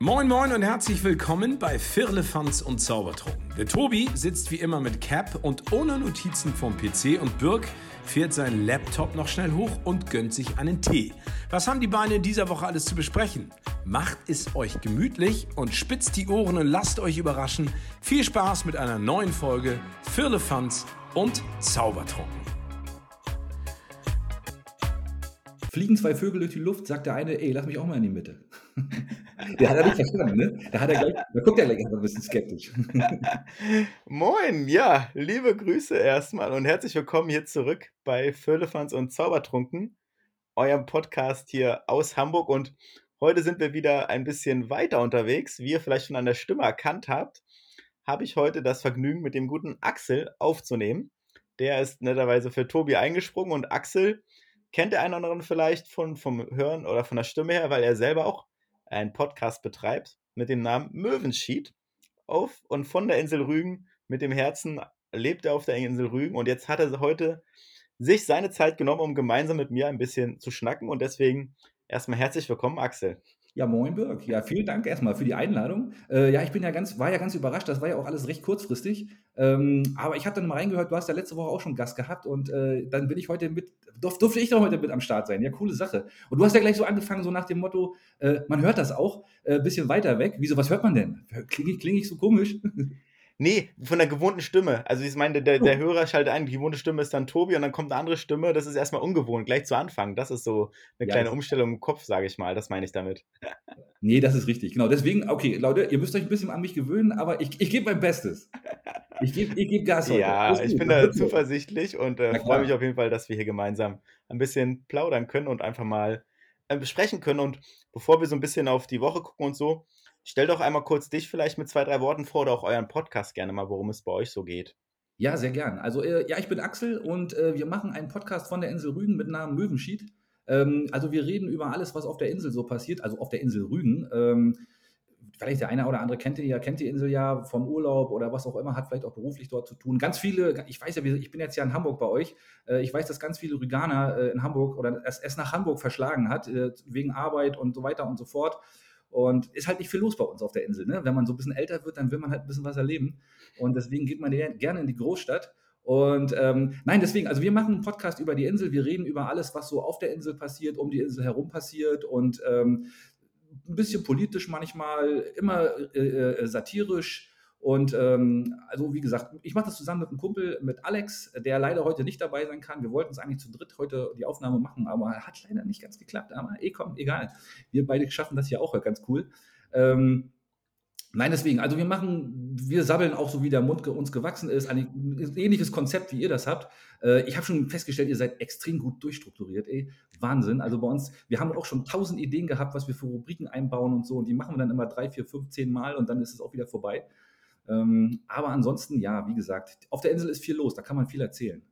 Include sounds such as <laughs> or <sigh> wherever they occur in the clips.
Moin Moin und herzlich willkommen bei Firlefanz und Zaubertrunken. Der Tobi sitzt wie immer mit Cap und ohne Notizen vom PC und Birk fährt seinen Laptop noch schnell hoch und gönnt sich einen Tee. Was haben die Beine in dieser Woche alles zu besprechen? Macht es euch gemütlich und spitzt die Ohren und lasst euch überraschen. Viel Spaß mit einer neuen Folge Firlefanz und Zaubertrunken. Fliegen zwei Vögel durch die Luft, sagt der eine, ey, lass mich auch mal in die Mitte. <laughs> Der hat er nicht verstanden, ne? Da, hat er gleich, da guckt er gleich ein bisschen skeptisch. <laughs> Moin, ja, liebe Grüße erstmal und herzlich willkommen hier zurück bei Föhlefans und Zaubertrunken, eurem Podcast hier aus Hamburg. Und heute sind wir wieder ein bisschen weiter unterwegs. Wie ihr vielleicht schon an der Stimme erkannt habt, habe ich heute das Vergnügen, mit dem guten Axel aufzunehmen. Der ist netterweise für Tobi eingesprungen und Axel kennt der eine oder andere vielleicht von, vom Hören oder von der Stimme her, weil er selber auch einen Podcast betreibt mit dem Namen Möwenschied auf und von der Insel Rügen mit dem Herzen lebt er auf der Insel Rügen und jetzt hat er heute sich seine Zeit genommen, um gemeinsam mit mir ein bisschen zu schnacken und deswegen erstmal herzlich willkommen, Axel. Ja, moin Birg. Ja, vielen Dank erstmal für die Einladung. Äh, ja, ich bin ja ganz, war ja ganz überrascht, das war ja auch alles recht kurzfristig. Ähm, aber ich habe dann mal reingehört, du hast ja letzte Woche auch schon Gast gehabt und äh, dann bin ich heute mit, durf, durfte ich doch heute mit am Start sein. Ja, coole Sache. Und du hast ja gleich so angefangen, so nach dem Motto, äh, man hört das auch, äh, bisschen weiter weg. Wieso, was hört man denn? Klinge kling ich so komisch? <laughs> Nee, von der gewohnten Stimme. Also ich meine, der, der Hörer schaltet ein, die gewohnte Stimme ist dann Tobi und dann kommt eine andere Stimme. Das ist erstmal ungewohnt, gleich zu Anfang. Das ist so eine ja, kleine Umstellung im Kopf, sage ich mal. Das meine ich damit. <laughs> Nee, das ist richtig. Genau. Deswegen, okay, Leute, ihr müsst euch ein bisschen an mich gewöhnen, aber ich, ich gebe mein Bestes. Ich gebe ich geb Gas heute. Ja, ich bin da zuversichtlich und äh, freue mich auf jeden Fall, dass wir hier gemeinsam ein bisschen plaudern können und einfach mal äh, besprechen können. Und bevor wir so ein bisschen auf die Woche gucken und so, Stell doch einmal kurz dich vielleicht mit zwei, drei Worten vor oder auch euren Podcast gerne mal, worum es bei euch so geht. Ja, sehr gern. Also, äh, ja, ich bin Axel und äh, wir machen einen Podcast von der Insel Rügen mit Namen Möwenschied. Ähm, also, wir reden über alles, was auf der Insel so passiert, also auf der Insel Rügen. Ähm, vielleicht der eine oder andere kennt die ja, kennt die Insel ja vom Urlaub oder was auch immer, hat vielleicht auch beruflich dort zu tun. Ganz viele, ich weiß ja, ich bin jetzt ja in Hamburg bei euch, äh, ich weiß, dass ganz viele Rüganer äh, in Hamburg oder es, nach Hamburg verschlagen hat, äh, wegen Arbeit und so weiter und so fort. Und ist halt nicht viel los bei uns auf der Insel. Ne? Wenn man so ein bisschen älter wird, dann will man halt ein bisschen was erleben. Und deswegen geht man gerne in die Großstadt. Und ähm, nein, deswegen, also wir machen einen Podcast über die Insel. Wir reden über alles, was so auf der Insel passiert, um die Insel herum passiert und ähm, ein bisschen politisch manchmal, immer äh, äh satirisch. Und ähm, also wie gesagt, ich mache das zusammen mit einem Kumpel, mit Alex, der leider heute nicht dabei sein kann. Wir wollten es eigentlich zu dritt heute die Aufnahme machen, aber hat leider nicht ganz geklappt. Aber eh komm, egal. Wir beide schaffen das ja auch ganz cool. Ähm, Nein, deswegen, also wir machen, wir sabbeln auch so, wie der Mund uns gewachsen ist, ein ähnliches Konzept, wie ihr das habt. Äh, ich habe schon festgestellt, ihr seid extrem gut durchstrukturiert, ey. Wahnsinn. Also bei uns, wir haben auch schon tausend Ideen gehabt, was wir für Rubriken einbauen und so. Und die machen wir dann immer drei, vier, fünf, zehn Mal und dann ist es auch wieder vorbei. Ähm, aber ansonsten, ja, wie gesagt, auf der Insel ist viel los, da kann man viel erzählen.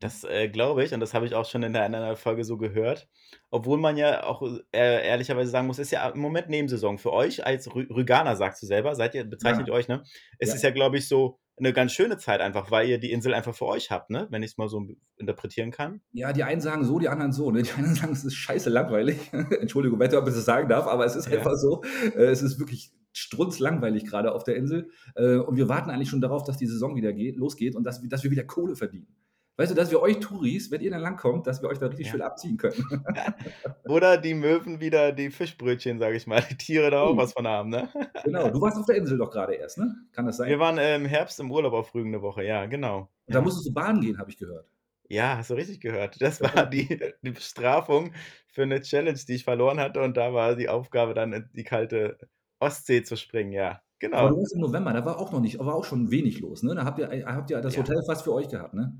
Das äh, glaube ich und das habe ich auch schon in einer Folge so gehört. Obwohl man ja auch äh, ehrlicherweise sagen muss, ist ja im Moment Nebensaison. Für euch als Rü Rüganer, sagst du selber, seid ihr, bezeichnet ja. ihr euch, ne? Es ja. ist ja, glaube ich, so eine ganz schöne Zeit einfach, weil ihr die Insel einfach für euch habt, ne? Wenn ich es mal so interpretieren kann. Ja, die einen sagen so, die anderen so. Ne? Die einen <laughs> sagen, es ist scheiße langweilig. <laughs> Entschuldigung, wenn ich das sagen darf, aber es ist ja. einfach so. Äh, es ist wirklich strunzlangweilig gerade auf der Insel. Äh, und wir warten eigentlich schon darauf, dass die Saison wieder geht, losgeht und dass, dass wir wieder Kohle verdienen. Weißt du, dass wir euch Touris, wenn ihr dann langkommt, dass wir euch da richtig ja. schön abziehen können. <laughs> Oder die Möwen wieder die Fischbrötchen, sage ich mal, die Tiere da auch uh. was von haben, ne? Genau, du warst auf der Insel doch gerade erst, ne? Kann das sein? Wir waren äh, im Herbst im Urlaub auf Rügen eine Woche, ja, genau. Und da musstest du Bahn gehen, habe ich gehört. Ja, hast du richtig gehört. Das war <laughs> die, die Bestrafung für eine Challenge, die ich verloren hatte. Und da war die Aufgabe, dann in die kalte Ostsee zu springen, ja. Genau. Aber im November, da war auch noch nicht, war auch schon wenig los, ne? Da habt ihr, habt ihr das ja. Hotel fast für euch gehabt, ne?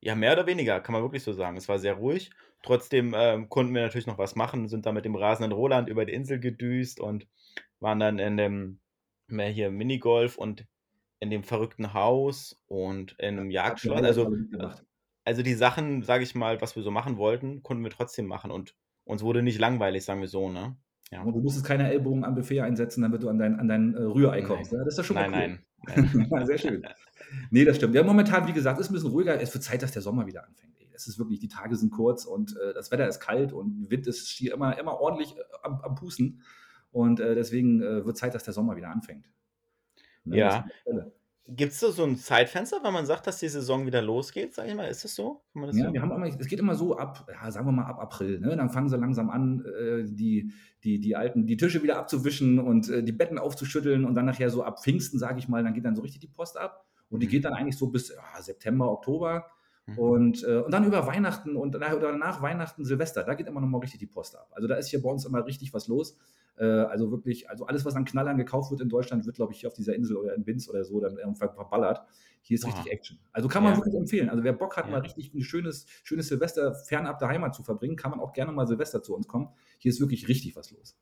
Ja, mehr oder weniger, kann man wirklich so sagen. Es war sehr ruhig. Trotzdem ähm, konnten wir natürlich noch was machen, sind da mit dem rasenden Roland über die Insel gedüst und waren dann in dem mehr hier Minigolf und in dem verrückten Haus und in einem Jagdschloss. Also, also die Sachen, sage ich mal, was wir so machen wollten, konnten wir trotzdem machen und uns wurde nicht langweilig, sagen wir so, ne? Ja. Und du musstest keine Ellbogen am Buffet einsetzen, damit du an dein, an dein äh, Rührei kommst. Ja, das ist ja schon mal nein, cool. nein, nein. <laughs> Sehr schön. Nee, das stimmt. Ja, momentan, wie gesagt, ist ein bisschen ruhiger. Es wird Zeit, dass der Sommer wieder anfängt. Es ist wirklich, die Tage sind kurz und äh, das Wetter ist kalt und Wind ist hier immer, immer ordentlich äh, am, am Pusten. Und äh, deswegen äh, wird Zeit, dass der Sommer wieder anfängt. Ne, ja. Gibt es da so ein Zeitfenster, wenn man sagt, dass die Saison wieder losgeht, sag ich mal? Ist das so? Das ja, so? wir haben immer, es geht immer so ab, ja, sagen wir mal ab April. Ne? Dann fangen sie langsam an, äh, die, die, die alten, die Tische wieder abzuwischen und äh, die Betten aufzuschütteln und dann nachher so ab Pfingsten, sage ich mal, dann geht dann so richtig die Post ab. Und die mhm. geht dann eigentlich so bis ja, September, Oktober. Mhm. Und, äh, und dann über Weihnachten und nach, oder nach Weihnachten, Silvester, da geht immer noch mal richtig die Post ab. Also da ist hier bei uns immer richtig was los. Äh, also wirklich, also alles, was an Knallern gekauft wird in Deutschland, wird, glaube ich, hier auf dieser Insel oder in Binz oder so dann verballert. Hier ist richtig Action. Also kann man ja. wirklich empfehlen. Also wer Bock hat, ja. mal richtig ein schönes, schönes Silvester fernab der Heimat zu verbringen, kann man auch gerne mal Silvester zu uns kommen. Hier ist wirklich richtig was los.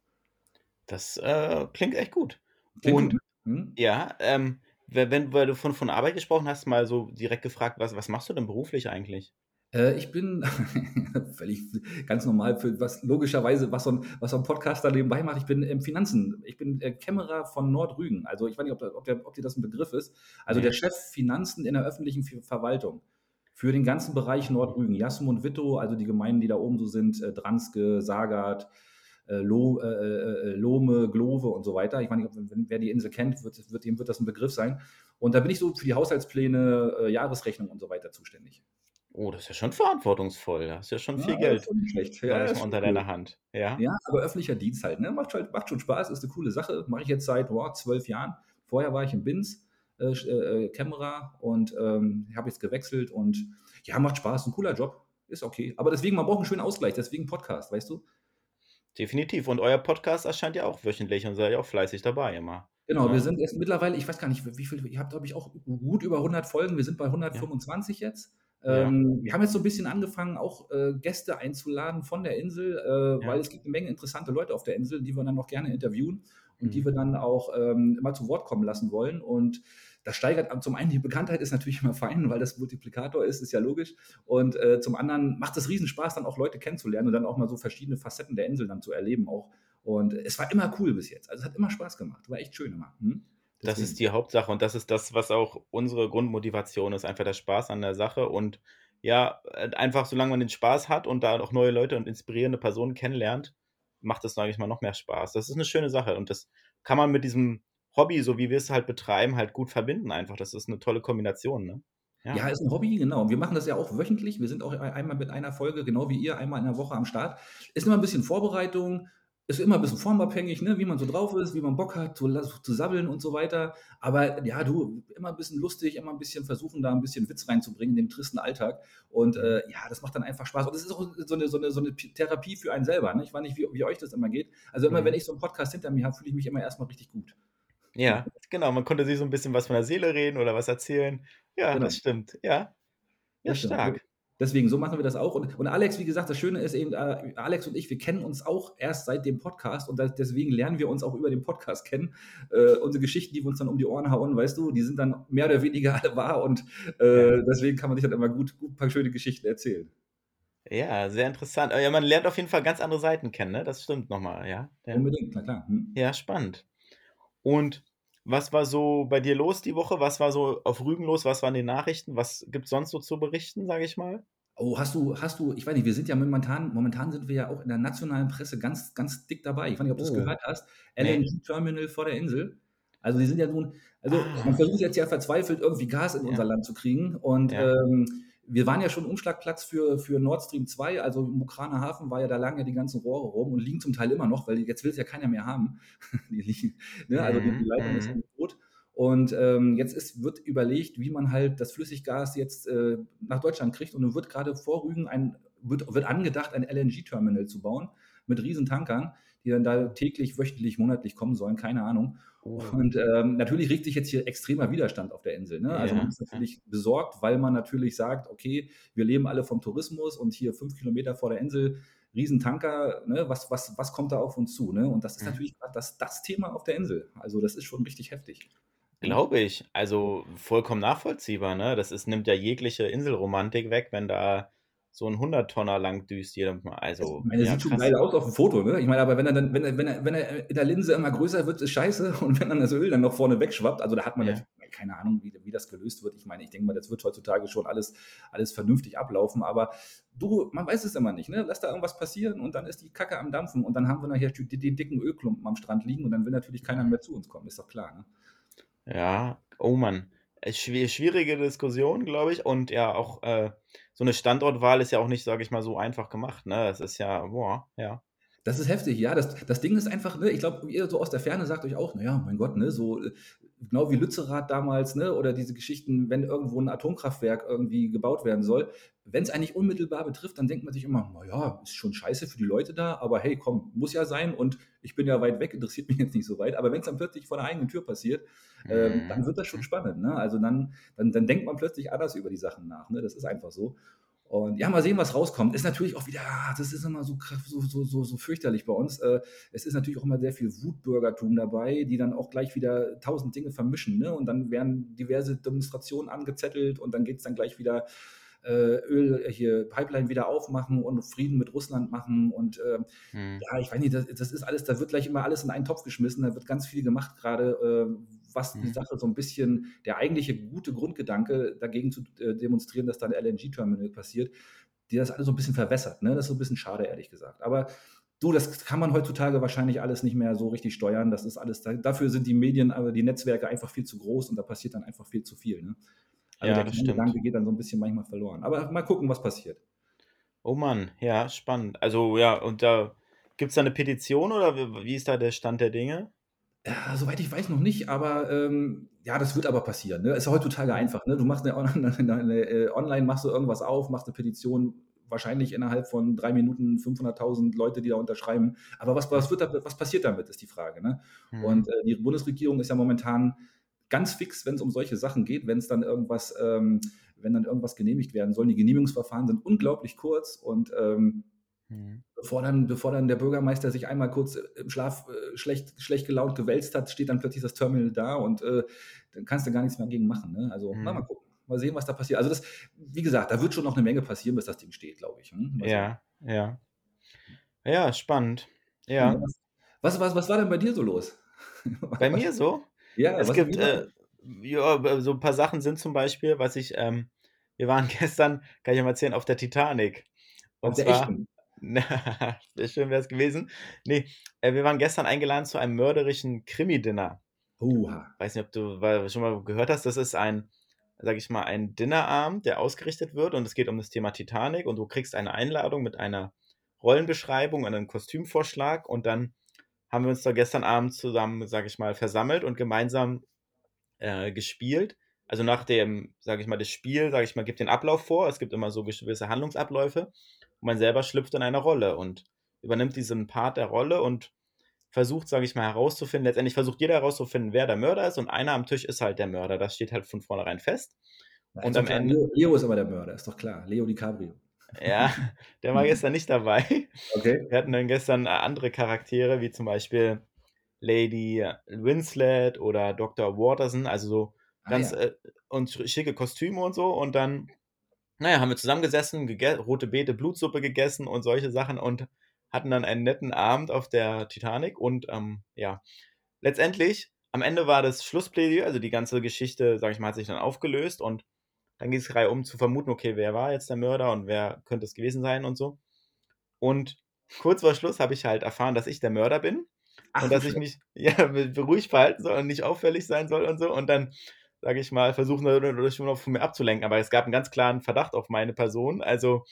Das äh, klingt echt gut. Klingt Und gut. Hm? ja, ähm, wenn, weil du von, von Arbeit gesprochen hast, mal so direkt gefragt, was, was machst du denn beruflich eigentlich? Äh, ich bin <laughs> völlig ganz normal für was logischerweise, was so ein, was so ein Podcaster nebenbei macht. Ich bin im Finanzen. Ich bin äh, Kämmerer von Nordrügen. Also ich weiß nicht, ob, ob, der, ob dir das ein Begriff ist. Also der Chef Finanzen in der öffentlichen Verwaltung für den ganzen Bereich Nordrügen. Jasm und Witto, also die Gemeinden, die da oben so sind, äh, Dranske, Lo, äh, äh, Lohme, Glove und so weiter. Ich meine, wenn, wer die Insel kennt, wird, wird, dem wird das ein Begriff sein. Und da bin ich so für die Haushaltspläne, äh, Jahresrechnung und so weiter zuständig. Oh, das ist ja schon verantwortungsvoll. Da hast ja schon viel ja, Geld schlecht. Ja, ist unter cool. deiner Hand. Ja. ja, aber öffentlicher Dienst halt, ne? Macht, halt, macht schon Spaß, ist eine coole Sache. Mache ich jetzt seit wow, zwölf Jahren. Vorher war ich im BINS, äh, äh, Kämmerer und ähm, habe jetzt gewechselt und ja, macht Spaß, ein cooler Job. Ist okay. Aber deswegen, man braucht einen schönen Ausgleich, deswegen Podcast, weißt du? Definitiv. Und euer Podcast erscheint ja auch wöchentlich und seid ja auch fleißig dabei immer. Genau, ja. wir sind jetzt mittlerweile, ich weiß gar nicht, wie viel, ihr habt, glaube ich, auch gut über 100 Folgen. Wir sind bei 125 ja. jetzt. Ähm, Wir haben jetzt so ein bisschen angefangen, auch äh, Gäste einzuladen von der Insel, äh, ja. weil es gibt eine Menge interessante Leute auf der Insel, die wir dann noch gerne interviewen und mhm. die wir dann auch ähm, mal zu Wort kommen lassen wollen. Und das steigert zum einen die Bekanntheit ist natürlich immer fein, weil das Multiplikator ist, ist ja logisch. Und äh, zum anderen macht es Riesenspaß, dann auch Leute kennenzulernen und dann auch mal so verschiedene Facetten der Insel dann zu erleben auch. Und es war immer cool bis jetzt. Also es hat immer Spaß gemacht. War echt schön immer. Hm? Das ist die Hauptsache und das ist das, was auch unsere Grundmotivation ist, einfach der Spaß an der Sache und ja, äh, einfach solange man den Spaß hat und da auch neue Leute und inspirierende Personen kennenlernt, macht es, sage ich mal, noch mehr Spaß. Das ist eine schöne Sache und das kann man mit diesem Hobby, so wie wir es halt betreiben, halt gut verbinden einfach. Das ist eine tolle Kombination, ne? Ja. ja, ist ein Hobby, genau. Wir machen das ja auch wöchentlich. Wir sind auch einmal mit einer Folge, genau wie ihr, einmal in der Woche am Start. Ist immer ein bisschen Vorbereitung, ist immer ein bisschen formabhängig, ne? wie man so drauf ist, wie man Bock hat, zu, zu sabbeln und so weiter. Aber ja, du, immer ein bisschen lustig, immer ein bisschen versuchen, da ein bisschen Witz reinzubringen in den tristen Alltag. Und äh, ja, das macht dann einfach Spaß. Und das ist auch so eine, so eine, so eine Therapie für einen selber. Ne? Ich weiß nicht, wie, wie euch das immer geht. Also immer, mhm. wenn ich so einen Podcast hinter mir habe, fühle ich mich immer erstmal richtig gut. Ja, genau. Man konnte sich so ein bisschen was von der Seele reden oder was erzählen. Ja, genau. das stimmt. Ja, ja, stark. Deswegen, so machen wir das auch. Und, und, Alex, wie gesagt, das Schöne ist eben, äh, Alex und ich, wir kennen uns auch erst seit dem Podcast und deswegen lernen wir uns auch über den Podcast kennen. Äh, unsere Geschichten, die wir uns dann um die Ohren hauen, weißt du, die sind dann mehr oder weniger <laughs> alle wahr und äh, deswegen kann man sich dann immer gut, gut ein paar schöne Geschichten erzählen. Ja, sehr interessant. Ja, man lernt auf jeden Fall ganz andere Seiten kennen, ne? Das stimmt nochmal, ja. ja. Unbedingt, na klar. Hm. Ja, spannend. Und was war so bei dir los die Woche? Was war so auf Rügen los? Was waren die Nachrichten? Was gibt es sonst so zu berichten, sage ich mal? Oh, hast du, hast du, ich weiß nicht, wir sind ja momentan, momentan sind wir ja auch in der nationalen Presse ganz, ganz dick dabei. Ich weiß nicht, ob du es oh. gehört hast. LNG-Terminal vor der Insel. Also die sind ja nun, also ah. man versucht jetzt ja verzweifelt irgendwie Gas in ja. unser Land zu kriegen. Und ja. ähm, wir waren ja schon Umschlagplatz für, für Nord Stream 2, also im Ukrainer Hafen war ja, da lagen ja die ganzen Rohre rum und liegen zum Teil immer noch, weil jetzt will es ja keiner mehr haben. <laughs> die liegen, ne? Also die, die Leitung ist mhm. tot. Und ähm, jetzt ist, wird überlegt, wie man halt das Flüssiggas jetzt äh, nach Deutschland kriegt. Und wird gerade vor Rügen ein, wird, wird angedacht, ein LNG-Terminal zu bauen mit riesen Tankern, die dann da täglich, wöchentlich, monatlich kommen sollen, keine Ahnung. Oh. Und ähm, natürlich regt sich jetzt hier extremer Widerstand auf der Insel. Ne? Also ja. man ist natürlich besorgt, weil man natürlich sagt, okay, wir leben alle vom Tourismus und hier fünf Kilometer vor der Insel Riesentanker, ne? was, was, was kommt da auf uns zu? Ne? Und das ist natürlich gerade das, das Thema auf der Insel. Also das ist schon richtig heftig. Glaube ich. Also vollkommen nachvollziehbar, ne? Das ist, nimmt ja jegliche Inselromantik weg, wenn da so ein 100-Tonner lang düst jedem Mal. Also, meine, ja, sieht schon geil aus auf dem Foto, ne? Ich meine, aber wenn er dann, wenn er, wenn er, wenn er in der Linse immer größer wird, ist scheiße. <laughs> Und wenn dann das Öl dann noch vorne wegschwappt, also da hat man ja. keine Ahnung, wie, wie das gelöst wird. Ich meine, ich denke mal, das wird heutzutage schon alles, alles vernünftig ablaufen, aber du, man weiß es immer nicht, ne? Lass da irgendwas passieren und dann ist die Kacke am Dampfen und dann haben wir nachher die, die dicken Ölklumpen am Strand liegen und dann will natürlich keiner mehr zu uns kommen, ist doch klar, ne? Ja, oh Mann. Schwierige Diskussion, glaube ich. Und ja, auch äh, so eine Standortwahl ist ja auch nicht, sage ich mal, so einfach gemacht. Ne? Das ist ja, boah, ja. Das ist heftig, ja. Das, das Ding ist einfach, ne, ich glaube, ihr so aus der Ferne sagt euch auch, naja, mein Gott, ne, so genau wie Lützerath damals, ne, oder diese Geschichten, wenn irgendwo ein Atomkraftwerk irgendwie gebaut werden soll, wenn es eigentlich unmittelbar betrifft, dann denkt man sich immer, naja, ist schon scheiße für die Leute da, aber hey, komm, muss ja sein und ich bin ja weit weg, interessiert mich jetzt nicht so weit. Aber wenn es dann plötzlich vor der eigenen Tür passiert, ähm, mhm. dann wird das schon spannend. Ne? Also dann, dann, dann denkt man plötzlich anders über die Sachen nach. Ne? Das ist einfach so. Und ja, mal sehen, was rauskommt. Ist natürlich auch wieder, ah, das ist immer so, so, so, so, so fürchterlich bei uns. Äh, es ist natürlich auch immer sehr viel Wutbürgertum dabei, die dann auch gleich wieder tausend Dinge vermischen. Ne? Und dann werden diverse Demonstrationen angezettelt und dann geht es dann gleich wieder Öl äh, hier Pipeline wieder aufmachen und Frieden mit Russland machen und äh, hm. ja, ich weiß nicht, das, das, ist alles, da wird gleich immer alles in einen Topf geschmissen, da wird ganz viel gemacht gerade, äh, was die mhm. Sache so ein bisschen, der eigentliche gute Grundgedanke dagegen zu äh, demonstrieren, dass da ein LNG-Terminal passiert, die das alles so ein bisschen verwässert. Ne? Das ist so ein bisschen schade, ehrlich gesagt. Aber du, das kann man heutzutage wahrscheinlich alles nicht mehr so richtig steuern. Das ist alles, dafür sind die Medien, aber die Netzwerke einfach viel zu groß und da passiert dann einfach viel zu viel. Ne? Also ja, der Gedanke geht dann so ein bisschen manchmal verloren. Aber mal gucken, was passiert. Oh Mann, ja, spannend. Also ja, und da gibt es da eine Petition oder wie ist da der Stand der Dinge? Ja, soweit ich weiß noch nicht, aber ähm, ja, das wird aber passieren. Ne? Ist ja heutzutage einfach. Ne? Du machst eine, <laughs> eine, eine, äh, online, machst du irgendwas auf, machst eine Petition, wahrscheinlich innerhalb von drei Minuten 500.000 Leute, die da unterschreiben. Aber was, was, wird da, was passiert damit, ist die Frage. Ne? Mhm. Und äh, die Bundesregierung ist ja momentan ganz fix, wenn es um solche Sachen geht, wenn es dann irgendwas, ähm, wenn dann irgendwas genehmigt werden soll. Die Genehmigungsverfahren sind unglaublich kurz und ähm, Mhm. Bevor, dann, bevor dann der Bürgermeister sich einmal kurz im Schlaf äh, schlecht, schlecht gelaunt gewälzt hat, steht dann plötzlich das Terminal da und äh, dann kannst du gar nichts mehr dagegen machen. Ne? Also mhm. mal, gucken. Mal sehen, was da passiert. Also das, wie gesagt, da wird schon noch eine Menge passieren, bis das Ding steht, glaube ich. Hm? Ja, ja. Ja, spannend. Ja. Was, was, was war denn bei dir so los? <laughs> Bei mir so? Ja, es gibt äh, ja, so ein paar Sachen sind zum Beispiel, was ich, ähm, wir waren <laughs> gestern, kann ich mal erzählen, auf der Titanic. Und zwar, echten? <laughs> Schön wäre es gewesen. Nee, äh, wir waren gestern eingeladen zu einem mörderischen Krimi-Dinner. Uha. Weiß nicht, ob du schon mal gehört hast. Das ist ein, sag ich mal, ein Dinnerabend, der ausgerichtet wird und es geht um das Thema Titanic und du kriegst eine Einladung mit einer Rollenbeschreibung, einem Kostümvorschlag und dann haben wir uns da gestern Abend zusammen, sag ich mal, versammelt und gemeinsam äh, gespielt. Also nach dem, sag ich mal, das Spiel, sag ich mal, gibt den Ablauf vor. Es gibt immer so gewisse Handlungsabläufe und man selber schlüpft in eine Rolle und übernimmt diesen Part der Rolle und versucht, sage ich mal, herauszufinden. Letztendlich versucht jeder herauszufinden, wer der Mörder ist und einer am Tisch ist halt der Mörder. Das steht halt von vornherein fest. Ja, und am Ende. Leo, Leo ist aber der Mörder, ist doch klar. Leo DiCaprio. Ja, der war gestern nicht dabei. Okay. Wir hatten dann gestern äh, andere Charaktere, wie zum Beispiel Lady Winslet oder Dr. Waterson, also so ah, ganz ja. äh, und schicke Kostüme und so. Und dann naja, haben wir zusammengesessen, rote Beete, Blutsuppe gegessen und solche Sachen und hatten dann einen netten Abend auf der Titanic und ähm, ja, letztendlich, am Ende war das Schlussplädoyer, also die ganze Geschichte, sag ich mal, hat sich dann aufgelöst und dann ging es Reihe um zu vermuten, okay, wer war jetzt der Mörder und wer könnte es gewesen sein und so. Und kurz vor Schluss habe ich halt erfahren, dass ich der Mörder bin Ach, und dass ich mich <laughs> ja, beruhigt verhalten soll und nicht auffällig sein soll und so. Und dann sage ich mal, versuchen dadurch noch von mir abzulenken. Aber es gab einen ganz klaren Verdacht auf meine Person. Also,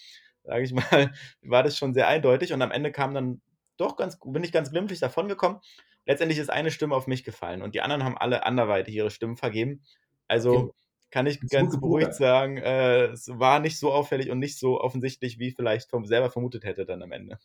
sage ich <laughs> mal, war das schon sehr eindeutig. Und am Ende kam dann doch ganz, bin ich ganz glimpflich davongekommen. Letztendlich ist eine Stimme auf mich gefallen und die anderen haben alle anderweitig ihre Stimmen vergeben. Also. Kann ich ganz beruhigt sagen, äh, es war nicht so auffällig und nicht so offensichtlich, wie vielleicht vom, selber vermutet hätte dann am Ende.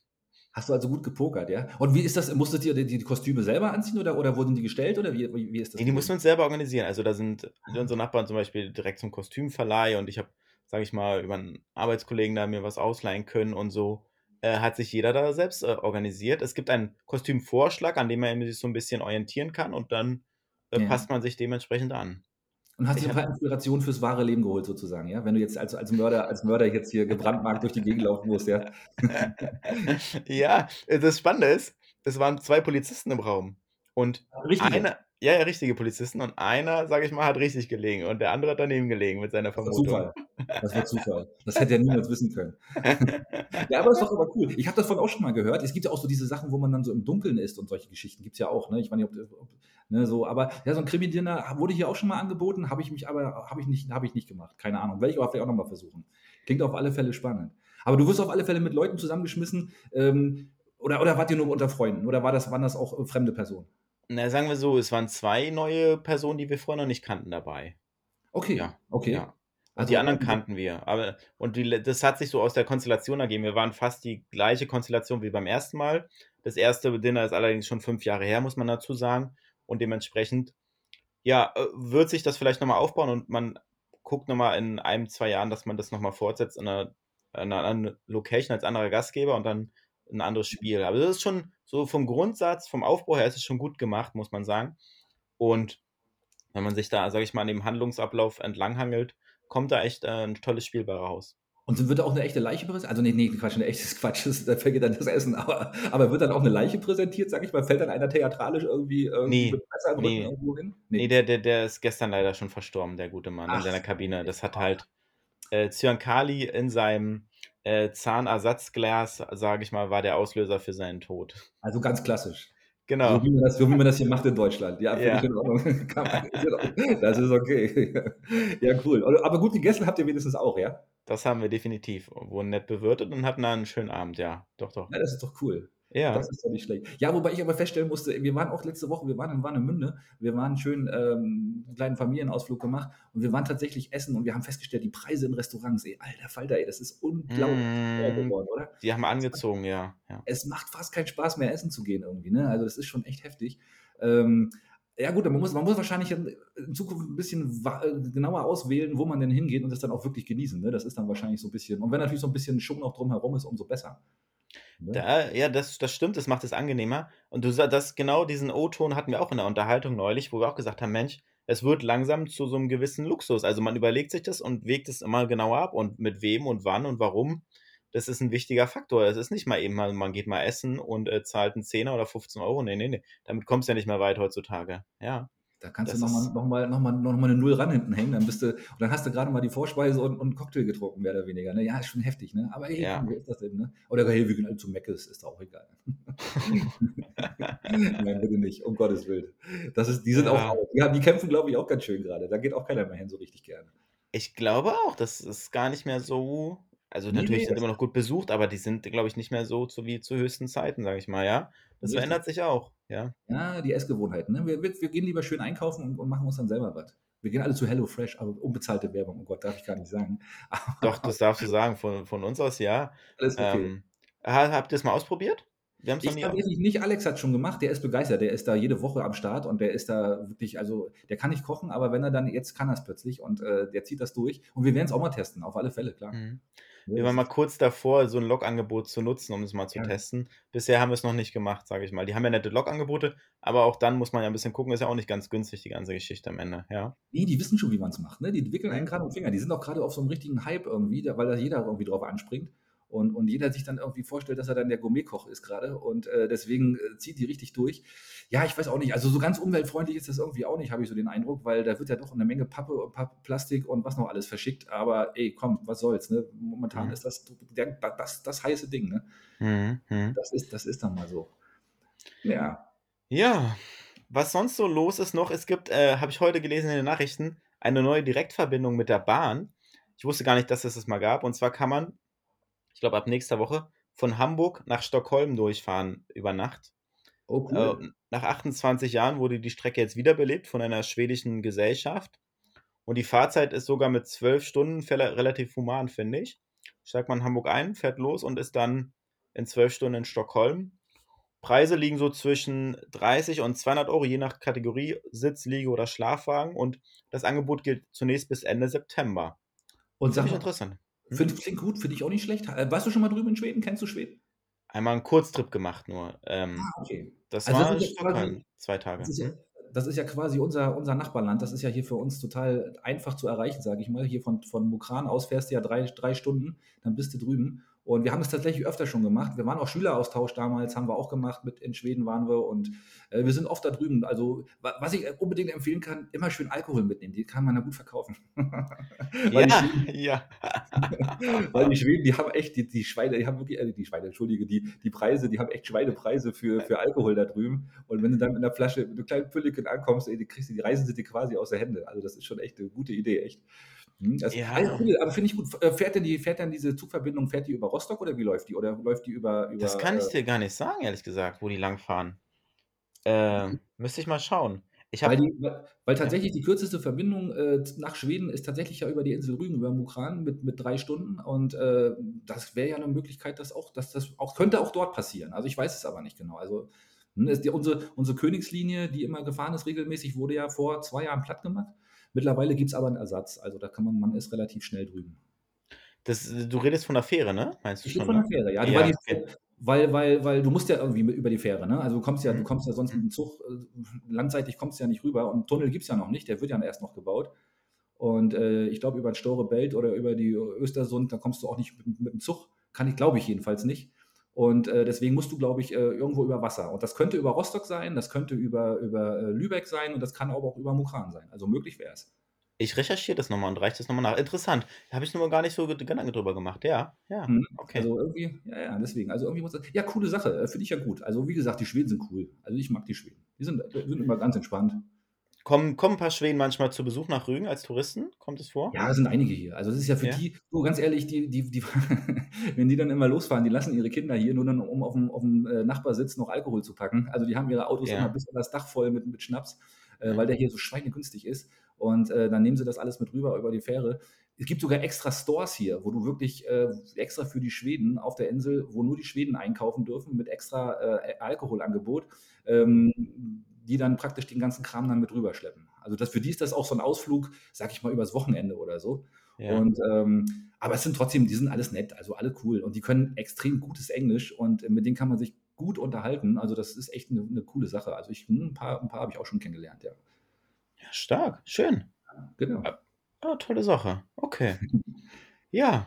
Hast du also gut gepokert, ja? Und wie ist das? Musstet ihr die, die Kostüme selber anziehen oder, oder wurden die gestellt oder wie, wie, ist das? Nee, die mussten wir uns selber organisieren. Also da sind ah. unsere Nachbarn zum Beispiel direkt zum Kostümverleih und ich habe, sage ich mal, über einen Arbeitskollegen da mir was ausleihen können und so. Äh, hat sich jeder da selbst äh, organisiert. Es gibt einen Kostümvorschlag, an dem man sich so ein bisschen orientieren kann und dann äh, ja. passt man sich dementsprechend an. Und hast dir ein paar Inspiration fürs wahre Leben geholt, sozusagen, ja? Wenn du jetzt als, als, Mörder, als Mörder jetzt hier gebrandmarkt durch die Gegend laufen musst, ja? <laughs> ja, das Spannende ist, es waren zwei Polizisten im Raum. Und einer, Ja, ja, richtige Polizisten. Und einer, sage ich mal, hat richtig gelegen und der andere hat daneben gelegen mit seiner Das war Vermutung. Zufall. Das war Zufall. Das hätte er <laughs> niemals wissen können. ja, aber ist doch aber cool. Ich habe davon auch schon mal gehört. Es gibt ja auch so diese Sachen, wo man dann so im Dunkeln ist und solche Geschichten gibt es ja auch. Ne? Ich weiß nicht, ob, ob ne, so, aber ja, so ein Krimi-Dinner wurde hier auch schon mal angeboten, habe ich mich aber habe ich nicht, habe ich nicht gemacht. Keine Ahnung. Werde ich aber vielleicht auch nochmal versuchen. Klingt auf alle Fälle spannend. Aber du wirst auf alle Fälle mit Leuten zusammengeschmissen. Ähm, oder, oder wart ihr nur unter Freunden? Oder war das, waren das auch äh, fremde Personen? Na, sagen wir so, es waren zwei neue Personen, die wir vorher noch nicht kannten dabei. Okay, Ja, okay. ja. Und Also, die anderen kannten wir. Aber, und die, das hat sich so aus der Konstellation ergeben. Wir waren fast die gleiche Konstellation wie beim ersten Mal. Das erste Dinner ist allerdings schon fünf Jahre her, muss man dazu sagen. Und dementsprechend, ja, äh, wird sich das vielleicht nochmal aufbauen und man guckt nochmal in einem, zwei Jahren, dass man das nochmal fortsetzt in einer, in einer anderen Location als anderer Gastgeber und dann ein anderes Spiel. Aber das ist schon so vom Grundsatz, vom Aufbau her ist es schon gut gemacht, muss man sagen. Und wenn man sich da, sage ich mal, an dem Handlungsablauf entlanghangelt, kommt da echt äh, ein tolles Spiel bei raus. Und wird da auch eine echte Leiche präsentiert? Also, nee, nee, Quatsch, ein echtes Quatsch, das, da vergeht dann das Essen. Aber, aber wird dann auch eine Leiche präsentiert, sag ich mal? Fällt dann einer theatralisch irgendwie, irgendwie Nee, mit Messer nee. irgendwo hin? Nee, der, der, der ist gestern leider schon verstorben, der gute Mann, in Ach, seiner Kabine. Das hat halt äh, Zyankali in seinem äh, Zahnersatzglas, sage ich mal, war der Auslöser für seinen Tod. Also ganz klassisch. Genau. So, wie man das, so wie man das hier macht in Deutschland. Ja, Ja. <laughs> in Ordnung. Das ist okay. <laughs> Ja, cool. Aber gut gegessen habt ihr wenigstens auch, ja? Das haben wir definitiv. Wurden nett bewirtet und hatten einen schönen Abend, ja. Doch, doch. Ja, das ist doch cool. Ja. Das ist doch nicht schlecht. Ja, wobei ich aber feststellen musste, wir waren auch letzte Woche, wir waren in Warnemünde, wir waren schön ähm, einen kleinen Familienausflug gemacht und wir waren tatsächlich essen und wir haben festgestellt, die Preise in Restaurants, ey, alter Falter, ey, das ist unglaublich teuer Mm, geworden, oder? die haben angezogen, ja. ja. Es macht fast keinen Spaß mehr, essen zu gehen irgendwie, ne? Also das ist schon echt heftig. Ähm, ja gut, man muss, man muss wahrscheinlich in, Zukunft ein bisschen äh, genauer auswählen, wo man denn hingeht und das dann auch wirklich genießen. Ne? Das ist dann wahrscheinlich so ein bisschen, und wenn natürlich so ein bisschen Schwung noch drumherum ist, umso besser. Ne? Da, ja, das, das stimmt, das macht es angenehmer. Und du sagst, genau diesen O-Ton hatten wir auch in der Unterhaltung neulich, wo wir auch gesagt haben, Mensch, es wird langsam zu so einem gewissen Luxus. Also man überlegt sich das und wägt es immer genauer ab und mit wem und wann und warum. Das ist ein wichtiger Faktor. Es ist nicht mal eben man geht mal essen und äh, zahlt einen Zehner oder 15 Euro. Nee, nee, nee. Damit kommst du ja nicht mehr weit heutzutage. Ja. Da kannst Das du nochmal noch mal, noch mal, noch mal eine Null ran hinten hängen, dann bist du, und dann hast du gerade mal die Vorspeise und, und einen Cocktail getrunken, mehr oder weniger. Ne? Ja, ist schon heftig, ne? Aber hey, Ja. wer ist das denn, ne? Oder hey, wir gehen alle zu Meckes, ist auch egal. <laughs> Nein, bitte nicht, um Gottes Willen. Das ist, die sind Ja. auch. Ja, die kämpfen, glaube ich, auch ganz schön gerade. Da geht auch keiner mehr hin so richtig gerne. Ich glaube auch, das ist gar nicht mehr so. Also Nee, natürlich nee, sind immer noch gut besucht, aber die sind, glaube ich, nicht mehr so zu, wie zu höchsten Zeiten, sage ich mal, ja. Das Richtig. verändert sich auch, ja. Ja, die Essgewohnheiten. Ne? Wir, wir, wir gehen lieber schön einkaufen und, und machen uns dann selber was. Wir gehen alle zu HelloFresh, aber unbezahlte Werbung, oh Gott, darf ich gar nicht sagen. Doch, das darfst du <laughs> sagen, von, von uns aus ja. Alles okay. Ähm, ha- habt ihr es mal ausprobiert? Wir es Ich tatsächlich nicht. Alex hat schon gemacht. Der ist begeistert. Der ist da jede Woche am Start und der ist da wirklich, also der kann nicht kochen, aber wenn er dann, jetzt kann er es plötzlich und äh, der zieht das durch. Und wir werden es auch mal testen, auf alle Fälle, klar. Mhm. Wir waren mal kurz davor, so ein Log-Angebot zu nutzen, um es mal zu Ja. testen. Bisher haben wir es noch nicht gemacht, sage ich mal. Die haben ja nette Log-Angebote, aber auch dann muss man ja ein bisschen gucken, ist ja auch nicht ganz günstig, die ganze Geschichte am Ende, ja. Nee, die wissen schon, wie man es macht. Ne? Die wickeln einen gerade um den Finger. Die sind auch gerade auf so einem richtigen Hype irgendwie, weil da jeder irgendwie drauf anspringt. Und, und jeder sich dann irgendwie vorstellt, dass er dann der Gourmetkoch ist gerade. Und äh, deswegen äh, zieht die richtig durch. Ja, ich weiß auch nicht. Also so ganz umweltfreundlich ist das irgendwie auch nicht, habe ich so den Eindruck, weil da wird ja doch eine Menge Pappe und Papp, Plastik und was noch alles verschickt. Aber ey, komm, was soll's. Ne? Momentan Mhm. ist das, der, das das heiße Ding. Ne? Mhm. Mhm. Das, ist, das ist dann mal so. Ja. Ja, was sonst so los ist noch, es gibt, äh, habe ich heute gelesen in den Nachrichten, eine neue Direktverbindung mit der Bahn. Ich wusste gar nicht, dass es das mal gab. Und zwar kann man, ich glaube ab nächster Woche, von Hamburg nach Stockholm durchfahren über Nacht. Oh, cool. Äh, nach 28 Jahren wurde die Strecke jetzt wiederbelebt von einer schwedischen Gesellschaft. Und die Fahrzeit ist sogar mit 12 Stunden relativ human, finde ich. Steigt man in Hamburg ein, fährt los und ist dann in 12 Stunden in Stockholm. Preise liegen so zwischen 30 und 200 Euro, je nach Kategorie, Sitz, Liege oder Schlafwagen. Und das Angebot gilt zunächst bis Ende September. und sag Finde ich mal, interessant. Find, klingt gut, finde ich auch nicht schlecht. Äh, Warst du schon mal drüben in Schweden? Kennst du Schweden? Einmal einen Kurztrip gemacht nur. Ähm, Ah, okay. das Also das war ist ja quasi- zwei Tage. Das ist, ja, das ist ja quasi unser, unser Nachbarland. Das ist ja hier für uns total einfach zu erreichen, sage ich mal. Hier von, von Mukran aus fährst du ja drei, drei Stunden, dann bist du drüben. Und wir haben es tatsächlich öfter schon gemacht. Wir waren auch Schüleraustausch damals, haben wir auch gemacht. Mit in Schweden waren wir und äh, wir sind oft da drüben. Also, was ich unbedingt empfehlen kann, immer schön Alkohol mitnehmen. Die kann man da gut verkaufen. <laughs> ja, Schweden, <laughs> ja. <laughs> weil die Schweden, die haben echt, die, die Schweine, die haben wirklich, äh, die Schweine, Entschuldige, die, die Preise, die haben echt Schweinepreise für, für Alkohol da drüben. Und wenn du dann mit einer Flasche, mit einem kleinen Pülliken ankommst, ey, die kriegst du, die Reisen sind dir quasi aus der Hände. Also, das ist schon echt eine gute Idee, echt. Hm, das, ja. aber finde ich gut. Äh, fährt denn, die, fährt denn diese Zugverbindung, fährt die über Rostock oder wie läuft die? Oder läuft die über. über das kann ich äh dir gar nicht sagen, ehrlich gesagt, wo die langfahren. Äh, müsste ich mal schauen. Ich weil, die, weil, tatsächlich die kürzeste Verbindung äh, nach Schweden ist tatsächlich ja über die Insel Rügen, über Mukran mit, mit drei Stunden. Und äh, das wäre ja eine Möglichkeit, dass auch, dass das auch, könnte auch dort passieren. Also ich weiß es aber nicht genau. Also hm, ist die, unsere, unsere Königslinie, die immer gefahren ist regelmäßig, wurde ja vor zwei Jahren platt gemacht. Mittlerweile gibt es aber einen Ersatz. Also da kann man, man ist relativ schnell drüben. Das, du redest von der Fähre, ne? Meinst du ich schon? Von der ne? Fähre, ja. ja okay. weil, weil, weil du musst ja irgendwie über die Fähre, ne? Also du kommst ja, du mhm. kommst ja sonst mit dem Zug, äh, landseitig kommst du ja nicht rüber und Tunnel gibt es ja noch nicht, der wird ja erst noch gebaut. Und äh, ich glaube, über den Store Belt oder über die Östersund, da kommst du auch nicht mit, mit dem Zug. Kann ich, glaube ich, jedenfalls nicht. Und äh, deswegen musst du, glaube ich, äh, irgendwo über Wasser. Und das könnte über Rostock sein, das könnte über, über äh, Lübeck sein und das kann aber auch über Mukran sein. Also möglich wäre es. Ich recherchiere das nochmal und reiche das nochmal nach. Interessant. Da habe ich nur gar nicht so Gedanken drüber gemacht. Ja, ja. Mhm. Okay. Also irgendwie, ja, ja, deswegen. Also irgendwie muss das, ja, coole Sache. Äh, finde ich ja gut. Also wie gesagt, die Schweden sind cool. Also ich mag die Schweden. Die sind, äh, sind immer ganz entspannt. Kommen, kommen ein paar Schweden manchmal zu Besuch nach Rügen als Touristen? Kommt es vor? Ja, es sind einige hier. Also es ist ja für ja. die, so ganz ehrlich, die, die, die <laughs> wenn die dann immer losfahren, die lassen ihre Kinder hier nur dann, um auf dem, auf dem äh, Nachbarsitz noch Alkohol zu packen. Also die haben ihre Autos ja. immer bis an das Dach voll mit, mit Schnaps, äh, weil der hier so schweinegünstig ist. Und äh, dann nehmen sie das alles mit rüber über die Fähre. Es gibt sogar extra Stores hier, wo du wirklich äh, extra für die Schweden auf der Insel, wo nur die Schweden einkaufen dürfen, mit extra äh, Alkoholangebot, ähm, die dann praktisch den ganzen Kram dann mit rüberschleppen. Also das, für die ist das auch so ein Ausflug, sag ich mal, übers Wochenende oder so. Ja. Und, ähm, aber es sind trotzdem, die sind alles nett, also alle cool und die können extrem gutes Englisch und mit denen kann man sich gut unterhalten. Also das ist echt eine, eine coole Sache. Also ich, hm, ein paar, ein paar habe ich auch schon kennengelernt, ja. Stark, schön. Genau. Ah, tolle Sache. Okay. <laughs> Ja.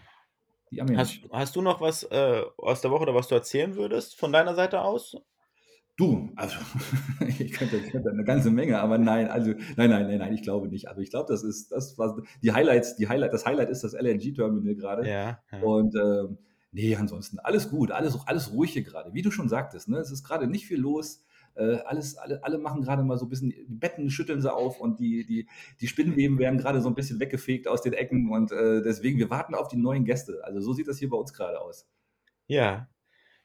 Hast, hast du noch was äh, aus der Woche oder was du erzählen würdest von deiner Seite aus? Du, also <laughs> ich könnte, ich könnte eine ganze Menge, aber nein, also nein, nein, nein, nein, ich glaube nicht. Also ich glaube, das ist das was die Highlights, die Highlight, das Highlight ist das LNG-Terminal gerade. Ja, ja. Und ähm, nee, ansonsten alles gut, alles, alles ruhig hier gerade. Wie du schon sagtest, ne, es ist gerade nicht viel los. Äh, alles, alle, alle machen gerade mal so ein bisschen, die Betten schütteln sie auf und die, die, die Spinnweben werden gerade so ein bisschen weggefegt aus den Ecken und äh, deswegen, wir warten auf die neuen Gäste. Also so sieht das hier bei uns gerade aus. Ja,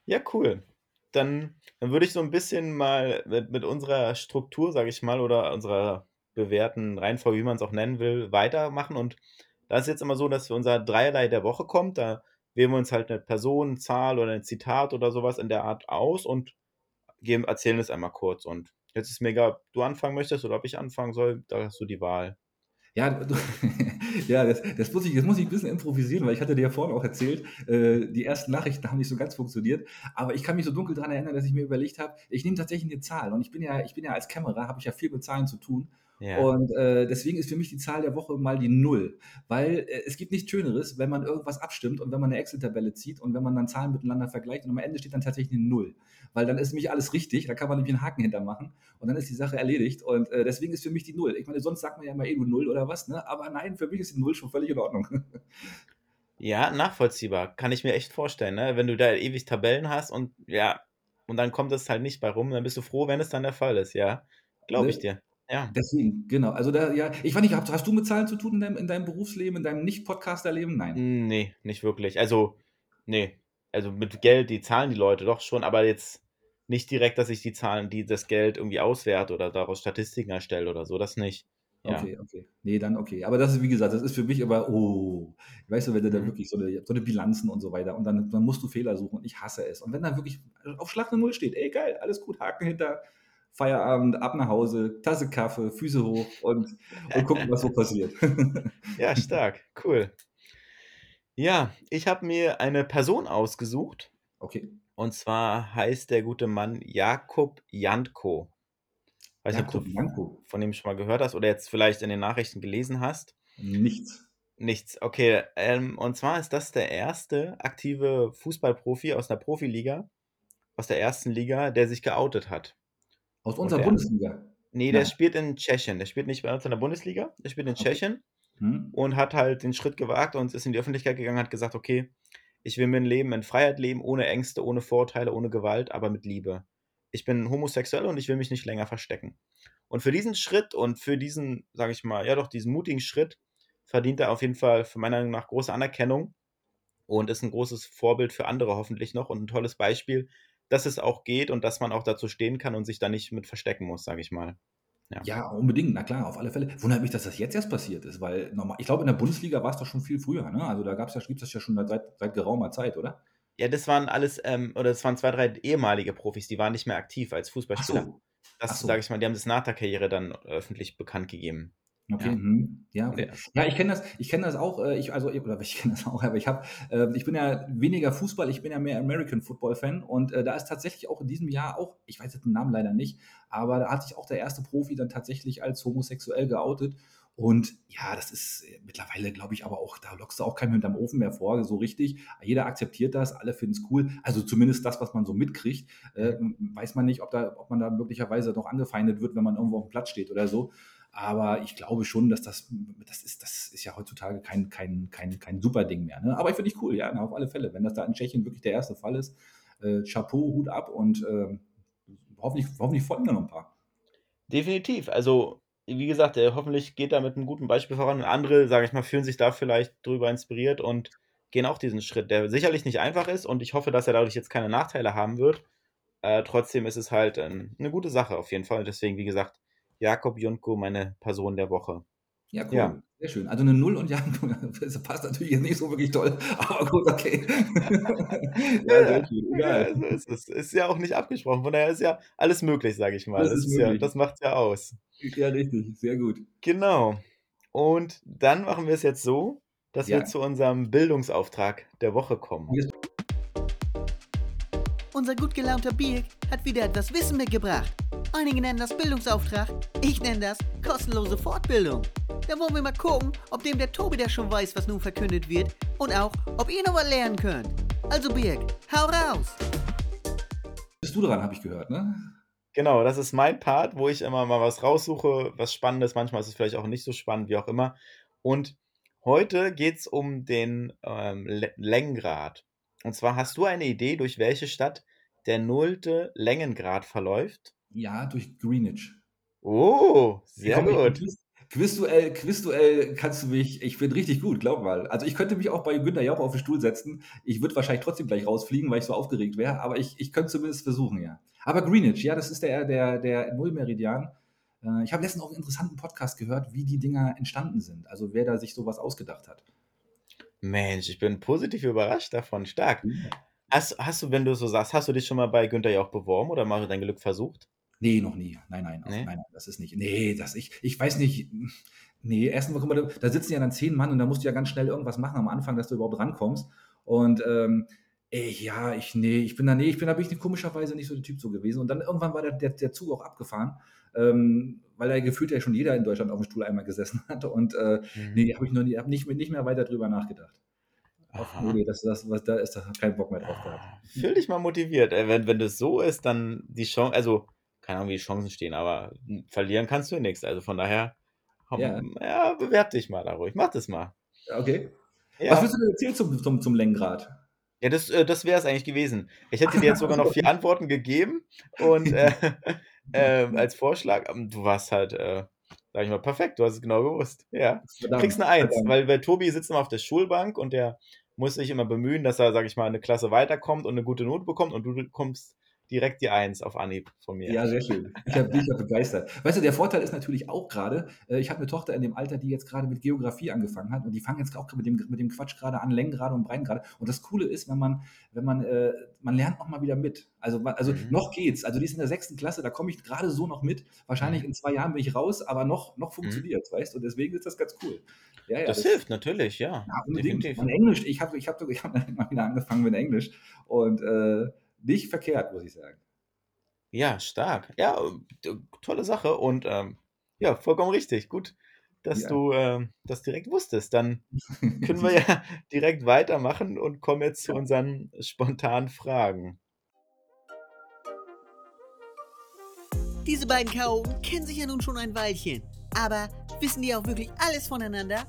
ja, cool. Dann, dann würde ich so ein bisschen mal mit, mit unserer Struktur, sage ich mal, oder unserer bewährten Reihenfolge, wie man es auch nennen will, weitermachen. Und da ist jetzt immer so, dass unser Dreierlei der Woche kommt. Da wählen wir uns halt eine Person, Zahl oder ein Zitat oder sowas in der Art aus und geben, erzählen es einmal kurz. Und jetzt ist mega, ob du anfangen möchtest oder ob ich anfangen soll, da hast du die Wahl. Ja, du, <laughs> ja das, das, muss ich, das muss ich ein bisschen improvisieren, weil ich hatte dir ja vorhin auch erzählt, äh, die ersten Nachrichten haben nicht so ganz funktioniert. Aber ich kann mich so dunkel daran erinnern, dass ich mir überlegt habe, ich nehme tatsächlich eine Zahl. Und ich bin ja, ich bin ja als Kämmerer, habe ich ja viel mit Zahlen zu tun. Ja. Und äh, deswegen ist für mich die Zahl der Woche mal die Null. Weil äh, es gibt nichts Schöneres, wenn man irgendwas abstimmt und wenn man eine Excel-Tabelle zieht und wenn man dann Zahlen miteinander vergleicht und am Ende steht dann tatsächlich eine Null. Weil dann ist nämlich alles richtig, da kann man nämlich einen Haken hintermachen und dann ist die Sache erledigt. Und äh, deswegen ist für mich die Null. Ich meine, sonst sagt man ja immer eh du Null oder was, ne? Aber nein, für mich ist die Null schon völlig in Ordnung. <laughs> Ja, nachvollziehbar. Kann ich mir echt vorstellen, ne? Wenn du da ewig Tabellen hast und ja, und dann kommt es halt nicht bei rum, dann bist du froh, wenn es dann der Fall ist, ja. Glaube ne? ich dir. Ja. Deswegen, genau. Also da, ja, ich weiß nicht, hast, hast du mit Zahlen zu tun in deinem, in deinem Berufsleben, in deinem Nicht-Podcaster-Leben? Nein. Nee, nicht wirklich. Also, nee. Also mit Geld, die zahlen die Leute doch schon, aber jetzt nicht direkt, dass ich die Zahlen, die das Geld irgendwie auswerte oder daraus Statistiken erstelle oder so, das nicht. Ja. Okay, okay. Nee, dann okay. Aber das ist, wie gesagt, das ist für mich aber, oh, weißt du, wenn du da mhm. wirklich so eine, so eine Bilanzen und so weiter und dann, dann musst du Fehler suchen und ich hasse es. Und wenn da wirklich auf Schlag eine Null steht, ey, geil, alles gut, Haken hinter, Feierabend, ab nach Hause, Tasse Kaffee, Füße hoch und, und gucken, was so <laughs> passiert. ja, stark, cool. Ja, ich habe mir eine Person ausgesucht. Okay. Und zwar heißt der gute Mann Jakob Jantko. Weiß nicht, ob du Janko. von dem schon mal gehört hast oder jetzt vielleicht in den Nachrichten gelesen hast. Nichts. Nichts, okay. Ähm, und zwar ist das der erste aktive Fußballprofi aus der Profiliga, aus der ersten Liga, der sich geoutet hat. Aus Und unserer Bundesliga? nee, der Nein. spielt in Tschechien. Der spielt nicht bei uns in der Bundesliga, der spielt in Okay. Tschechien Hm? und hat halt den Schritt gewagt und ist in die Öffentlichkeit gegangen, hat gesagt, okay, ich will mein Leben in Freiheit leben, ohne Ängste, ohne Vorurteile, ohne Gewalt, aber mit Liebe. Ich bin homosexuell und ich will mich nicht länger verstecken. Und für diesen Schritt und für diesen, sage ich mal, ja doch, diesen mutigen Schritt verdient er auf jeden Fall für meiner Meinung nach große Anerkennung und ist ein großes Vorbild für andere hoffentlich noch und ein tolles Beispiel, dass es auch geht und dass man auch dazu stehen kann und sich da nicht mit verstecken muss, sage ich mal. Ja. Ja, unbedingt, na klar, auf alle Fälle. Wundert mich, dass das jetzt erst passiert ist, weil normal, ich glaube, in der Bundesliga war es doch schon viel früher, ne? Also da gab's ja, gibt es das ja schon seit, seit geraumer Zeit, oder? Ja, das waren alles, ähm, oder das waren zwei, drei ehemalige Profis, die waren nicht mehr aktiv als Ach Fußballspieler. so, ach Das, so. sage ich mal, die haben das nach der Karriere dann öffentlich bekannt gegeben. Okay, Ja. mhm. Ja, okay. ja. Ich kenne das, ich kenne das auch, äh, ich, also, oder ich <laughs> kenne das auch, aber ich habe, äh, ich bin ja weniger Fußball, ich bin ja mehr American Football Fan und äh, da ist tatsächlich auch in diesem Jahr auch, ich weiß jetzt den Namen leider nicht, aber da hat sich auch der erste Profi dann tatsächlich als homosexuell geoutet und ja, das ist äh, mittlerweile, glaube ich, aber auch, da lockst du auch keinen hinterm Ofen mehr vor, so richtig. Jeder akzeptiert das, alle finden es cool. Also zumindest das, was man so mitkriegt, äh, weiß man nicht, ob, da, ob man da möglicherweise noch angefeindet wird, wenn man irgendwo auf dem Platz steht oder so. Aber ich glaube schon, dass das, das ist, das ist ja heutzutage kein, kein, kein, kein super Ding mehr. Ne? Aber ich finde ich cool, ja, auf alle Fälle. Wenn das da in Tschechien wirklich der erste Fall ist, äh, Chapeau, Hut ab und äh, hoffentlich, hoffentlich folgen da noch ein paar. Definitiv. Also, wie gesagt, äh, hoffentlich geht er mit einem guten Beispiel voran und andere, sage ich mal, fühlen sich da vielleicht drüber inspiriert und gehen auch diesen Schritt, der sicherlich nicht einfach ist und ich hoffe, dass er dadurch jetzt keine Nachteile haben wird. Äh, trotzdem ist es halt ähm, eine gute Sache auf jeden Fall. Deswegen, wie gesagt, Jakob Junko, meine Person der Woche. Ja, cool. Ja. Sehr schön. Also eine Null und ja, <laughs> das passt natürlich jetzt nicht so wirklich toll, aber gut, okay. <laughs> ja, sehr schön. Ja, Egal. so ist es. Ist ja auch nicht abgesprochen. Von daher ist ja alles möglich, sage ich mal. Das Das, ist ist ja, möglich. das macht ja aus. Ja, richtig. Sehr gut. Genau. Und dann machen wir es jetzt so, dass Ja. wir zu unserem Bildungsauftrag der Woche kommen. Unser gut gelaunter Birk hat wieder etwas Wissen mitgebracht. Einige nennen das Bildungsauftrag, ich nenne das kostenlose Fortbildung. Da wollen wir mal gucken, ob dem der Tobi der schon weiß, was nun verkündet wird und auch, ob ihr noch was lernen könnt. Also Birk, hau raus! Bist du dran, habe ich gehört, ne? Genau, das ist mein Part, wo ich immer mal was raussuche, was Spannendes. Manchmal ist es vielleicht auch nicht so spannend, wie auch immer. Und heute geht es um den ähm, Lä- Längengrad. Und zwar hast du eine Idee, durch welche Stadt der nullte Längengrad verläuft? Ja, durch Greenwich. Oh, sehr Komm, gut. Quiz- Quizduell, Quizduell kannst du mich, ich bin richtig gut, glaub mal. Also ich könnte mich auch bei Günter Jauch auf den Stuhl setzen. Ich würde wahrscheinlich trotzdem gleich rausfliegen, weil ich so aufgeregt wäre, aber ich, ich könnte zumindest versuchen, ja. Aber Greenwich, ja, das ist der, der, der Nullmeridian. Äh, Ich habe letztens auch einen interessanten Podcast gehört, wie die Dinger entstanden sind. Also wer da sich sowas ausgedacht hat. Mensch, ich bin positiv überrascht davon. Stark. Hast, hast du, wenn du so sagst, hast du dich schon mal bei Günther Jauch beworben oder mal dein Glück versucht? Nee, noch nie. Nein, nein, auf- Nee? nein, das ist nicht. Nee, das ich, ich weiß nicht. Nee, erstmal, guck mal, da, sitzen ja dann zehn Mann und da musst du ja ganz schnell irgendwas machen am Anfang, dass du überhaupt rankommst. Und ähm, ich, ja, ich, nee, ich bin da, nee, ich bin da bin ich komischerweise nicht so der Typ so gewesen. Und dann irgendwann war der, der, der Zug auch abgefahren, ähm, weil da gefühlt ja schon jeder in Deutschland auf dem Stuhl einmal gesessen <laughs> hat. Und äh, nee, habe ich noch nie, habe nicht, nicht mehr weiter drüber nachgedacht. Auf, nee, das, das, was, da ist da kein Bock mehr drauf gehabt. Fühl dich mal motiviert. Wenn, wenn das so ist, dann die Chance, also keine Ahnung, wie die Chancen stehen, aber verlieren kannst du ja nichts. Also von daher, komm, Ja. ja. bewerb dich mal da ruhig. Mach das mal. Okay. Was Ja, willst du denn erzählen zum, zum, zum Längengrad? ja das, äh, das wäre es eigentlich gewesen. Ich hätte dir jetzt sogar noch vier <laughs> Antworten gegeben und äh, <laughs> äh, als Vorschlag, ähm, du warst halt, äh, sag ich mal, perfekt. Du hast es genau gewusst. Ja. Du Verdammt, kriegst eine Eins, verdammt. weil, weil Tobi sitzt immer auf der Schulbank und der muss sich immer bemühen, dass er, sag ich mal, eine Klasse weiterkommt und eine gute Note bekommt und du bekommst direkt die Eins auf Anhieb von mir. Ja, sehr schön. Ich hab- bin ja begeistert. Weißt du, der Vorteil ist natürlich auch gerade, äh, ich habe eine Tochter in dem Alter, die jetzt gerade mit Geografie angefangen hat und die fangen jetzt auch mit dem, mit dem Quatsch gerade an, Längengrade und Breitengrade. Und das Coole ist, wenn man, wenn man, äh, man lernt noch mal wieder mit. Also, man, also Mhm. noch geht's. Also die ist in der sechsten Klasse, da komme ich gerade so noch mit. Wahrscheinlich Mhm. in zwei Jahren bin ich raus, aber noch, noch funktioniert weißt du? Und deswegen ist das ganz cool. Ja, ja, Das hilft natürlich, ja. ja, unbedingt. definitiv. Und Englisch, ich habe ich hab, ich hab <laughs> mal wieder angefangen mit Englisch und äh, nicht verkehrt, muss ich sagen. Ja, stark. Ja, äh, tolle Sache und ähm, ja, vollkommen richtig. Gut, dass Ja. du ähm, das direkt wusstest. Dann <laughs> können wir ja direkt weitermachen und kommen jetzt zu unseren spontanen Fragen. Diese beiden Chaoten kennen sich ja nun schon ein Weilchen. Aber wissen die auch wirklich alles voneinander?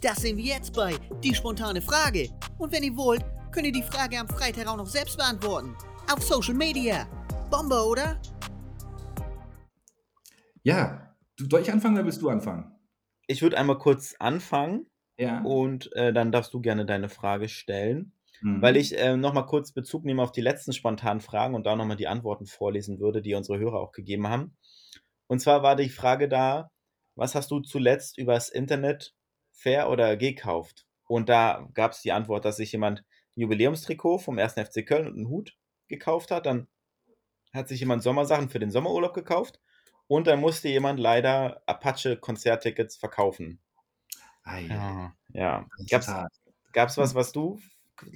Das sehen wir jetzt bei Die spontane Frage. Und wenn ihr wollt, könnt ihr die Frage am Freitag auch noch selbst beantworten. Auf Social Media. Bombe, oder? Ja, du, soll ich anfangen oder willst du anfangen? Ich würde einmal kurz anfangen Ja. und äh, dann darfst du gerne deine Frage stellen. Mhm. Weil ich äh, nochmal kurz Bezug nehme auf die letzten spontanen Fragen und da nochmal die Antworten vorlesen würde, die unsere Hörer auch gegeben haben. Und zwar war die Frage da, was hast du zuletzt übers Internet fair oder gekauft? Und da gab es die Antwort, dass sich jemand ein Jubiläumstrikot vom 1. FC Köln und einen Hut gekauft hat. Dann hat sich jemand Sommersachen für den Sommerurlaub gekauft. Und dann musste jemand leider Apache-Konzerttickets verkaufen. Ei, Ja. ja. hart. gab's was, was du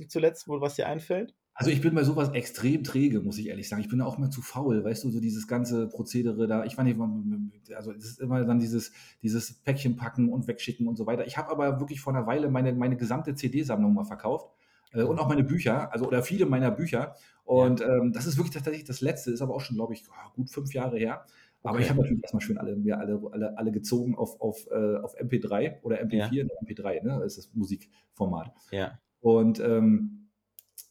zuletzt, wo was dir einfällt? Also ich bin bei sowas extrem träge, muss ich ehrlich sagen. Ich bin da auch mal zu faul, weißt du, so dieses ganze Prozedere da. Ich fand nicht, also es ist immer dann dieses, dieses Päckchen packen und wegschicken und so weiter. Ich habe aber wirklich vor einer Weile meine, meine gesamte CD-Sammlung mal verkauft äh, und auch meine Bücher, also oder viele meiner Bücher. Und ähm, das ist wirklich tatsächlich das Letzte, ist aber auch schon, glaube ich, oh, gut fünf Jahre her. Aber Okay. ich habe natürlich erstmal schön alle, mir alle, alle, alle gezogen auf, auf, äh, auf MP3 oder MP4, ne, MP3, ne? Das ist das Musikformat. Ja. Und ähm,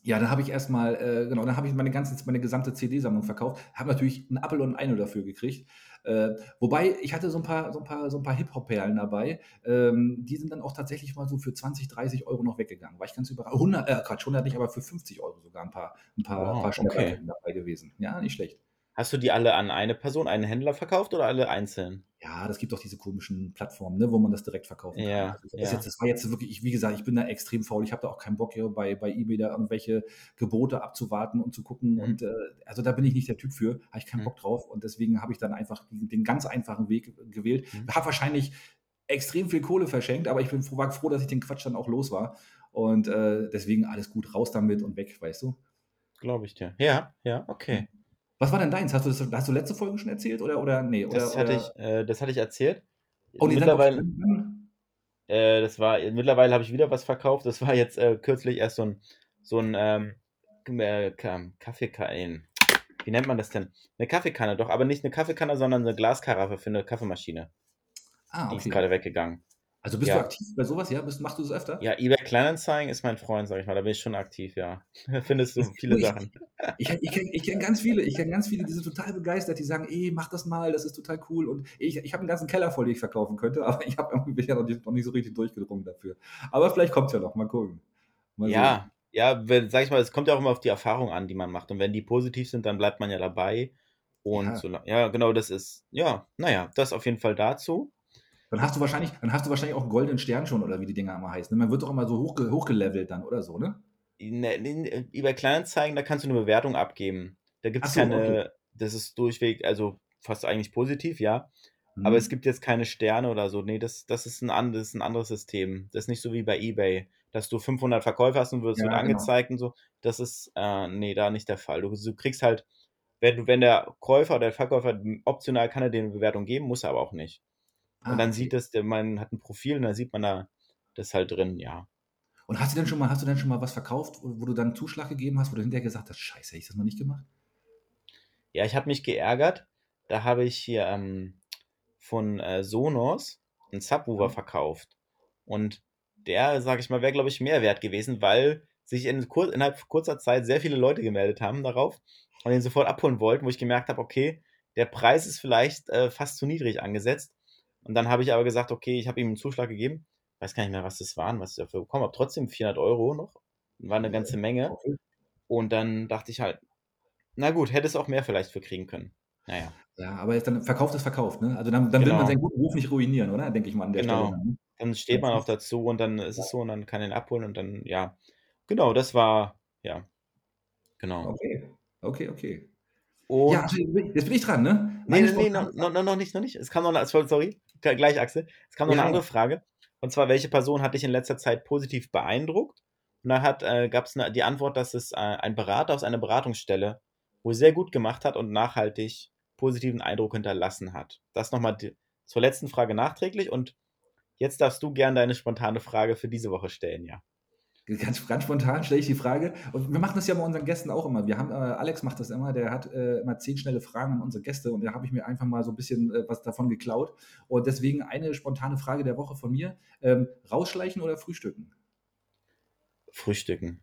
ja, dann habe ich erstmal, äh, genau, dann habe ich meine ganze, meine gesamte CD-Sammlung verkauft, habe natürlich einen Apfel und ein Eino dafür gekriegt. Äh, wobei, ich hatte so ein paar, so ein paar, so ein paar Hip-Hop-Perlen dabei. Ähm, die sind dann auch tatsächlich mal so für 20, 30 Euro noch weggegangen. War ich ganz überrascht. 100, äh, Quatsch, 100 nicht, aber für 50 Euro sogar ein paar, ein paar, Wow, paar Schnäpper okay. dabei gewesen. Ja, nicht schlecht. Hast du die alle an eine Person, einen Händler verkauft oder alle einzeln? Ja, das gibt doch diese komischen Plattformen, ne, wo man das direkt verkaufen kann. Ja, Also das, ja. jetzt, das war jetzt wirklich, ich, wie gesagt, ich bin da extrem faul. Ich habe da auch keinen Bock, hier bei, bei eBay da irgendwelche Gebote abzuwarten und zu gucken. Mhm. Und äh, also da bin ich nicht der Typ für, habe ich keinen Mhm. Bock drauf. Und deswegen habe ich dann einfach den, den ganz einfachen Weg gewählt. Mhm. Habe wahrscheinlich extrem viel Kohle verschenkt, aber ich bin froh, war froh, dass ich den Quatsch dann auch los war. Und äh, deswegen alles gut, raus damit und weg, weißt du? Glaube ich dir. Ja, ja, okay. Was war denn deins? Hast du das hast du letzte Folge schon erzählt oder oder nee? Oder, Das hatte oder, ich, äh, das hatte ich erzählt. Oh, nee, mittlerweile, doch- äh, das war, mittlerweile habe ich wieder was verkauft. Das war jetzt äh, kürzlich erst so ein, so ein ähm, äh, Ka- Kaffeekanne. Wie nennt man das denn? Eine Kaffeekanne, doch, aber nicht eine Kaffeekanne, sondern eine Glaskaraffe für eine Kaffeemaschine. Ah, Die ist okay. gerade weggegangen. Also bist Ja. du aktiv bei sowas, ja? Bist, machst du das öfter? Ja, eBay Kleinanzeigen ist mein Freund, sag ich mal. Da bin ich schon aktiv, ja. Da <laughs> findest du <laughs> viele Ich- Sachen. <laughs> Ich, ich kenne ich kenn ganz viele, ich kenne ganz viele, die sind total begeistert, die sagen, ey, mach das mal, das ist total cool. Und ich, ich habe einen ganzen Keller voll, den ich verkaufen könnte, aber ich habe irgendwie bisher noch nicht, noch nicht so richtig durchgedrungen dafür. Aber vielleicht kommt es ja noch, mal gucken. Mal Ja, ja, wenn, sag ich mal, es kommt ja auch immer auf die Erfahrung an, die man macht. Und wenn die positiv sind, dann bleibt man ja dabei. Und Ja. so, ja, genau, das ist, ja, naja, das auf jeden Fall dazu. Dann hast du wahrscheinlich, dann hast du wahrscheinlich auch einen goldenen Stern schon, oder wie die Dinger immer heißen. ne? Man wird doch immer so hochge hochgelevelt dann, oder so, ne? Ne, ne, Über Kleinanzeigen, da kannst du eine Bewertung abgeben. Da gibt es so, keine, okay. das ist durchweg, also fast eigentlich positiv, ja. Aber Mhm. es gibt jetzt keine Sterne oder so. Nee, das, das, ist ein, an- das ist ein anderes System. Das ist nicht so wie bei eBay, dass du 500 Verkäufe hast und es Ja, wird genau. angezeigt und so. Das ist, äh, nee, da nicht der Fall. Du, du kriegst halt, wenn, du- wenn der Käufer oder der Verkäufer optional kann er dir eine Bewertung geben, muss er aber auch nicht. Ah, und dann okay. sieht das, der, man hat ein Profil und dann sieht man da das halt drin, ja. Und hast du denn schon mal, hast du denn schon mal was verkauft, wo, du dann einen Zuschlag gegeben hast, wo du hinterher gesagt hast, scheiße, hätte ich das mal nicht gemacht? Ja, ich habe mich geärgert. Da habe ich hier ähm, von äh, Sonos einen Subwoofer Mhm. verkauft. Und der, sage ich mal, wäre, glaube ich, mehr wert gewesen, weil sich in kur innerhalb kurzer Zeit sehr viele Leute gemeldet haben darauf und den sofort abholen wollten, wo ich gemerkt habe, okay, der Preis ist vielleicht äh, fast zu niedrig angesetzt. Und dann habe ich aber gesagt, okay, ich habe ihm einen Zuschlag gegeben. Weiß gar nicht mehr, was das waren, was ich dafür bekommen habe. Trotzdem 400 Euro noch. War eine ganze Menge. Und dann dachte ich halt, na gut, hätte es auch mehr vielleicht für kriegen können. Naja, Ja, aber jetzt dann verkauft ist verkauft, ne? Also dann, dann will Genau. man seinen guten Ruf nicht ruinieren, oder? Denke ich mal an der Genau. Stelle. Dann, ne? dann steht man auch dazu und dann ist es so und dann kann ihn abholen und dann, ja. Genau, das war, ja. Genau. Okay, okay, okay. Und, ja, also, jetzt bin ich dran, ne? nee, Meine nee, nee, Spontane- noch, noch, noch nicht, noch nicht. Es kam noch, eine- sorry, gleich Axel. Es kam noch Ja, eine andere. Frage. Und zwar, welche Person hat dich in letzter Zeit positiv beeindruckt? Und da hat, äh, gab es die Antwort, dass es äh, ein Berater aus einer Beratungsstelle wohl sehr gut gemacht hat und nachhaltig positiven Eindruck hinterlassen hat. Das nochmal zur letzten Frage nachträglich und jetzt darfst du gern deine spontane Frage für diese Woche stellen, ja. Ganz, ganz spontan stelle ich die Frage. Und wir machen das ja bei unseren Gästen auch immer. Wir haben, äh, Alex macht das immer, der hat äh, immer zehn schnelle Fragen an unsere Gäste und da habe ich mir einfach mal so ein bisschen äh, was davon geklaut. Und deswegen eine spontane Frage der Woche von mir. Ähm, rausschleichen oder frühstücken? Frühstücken.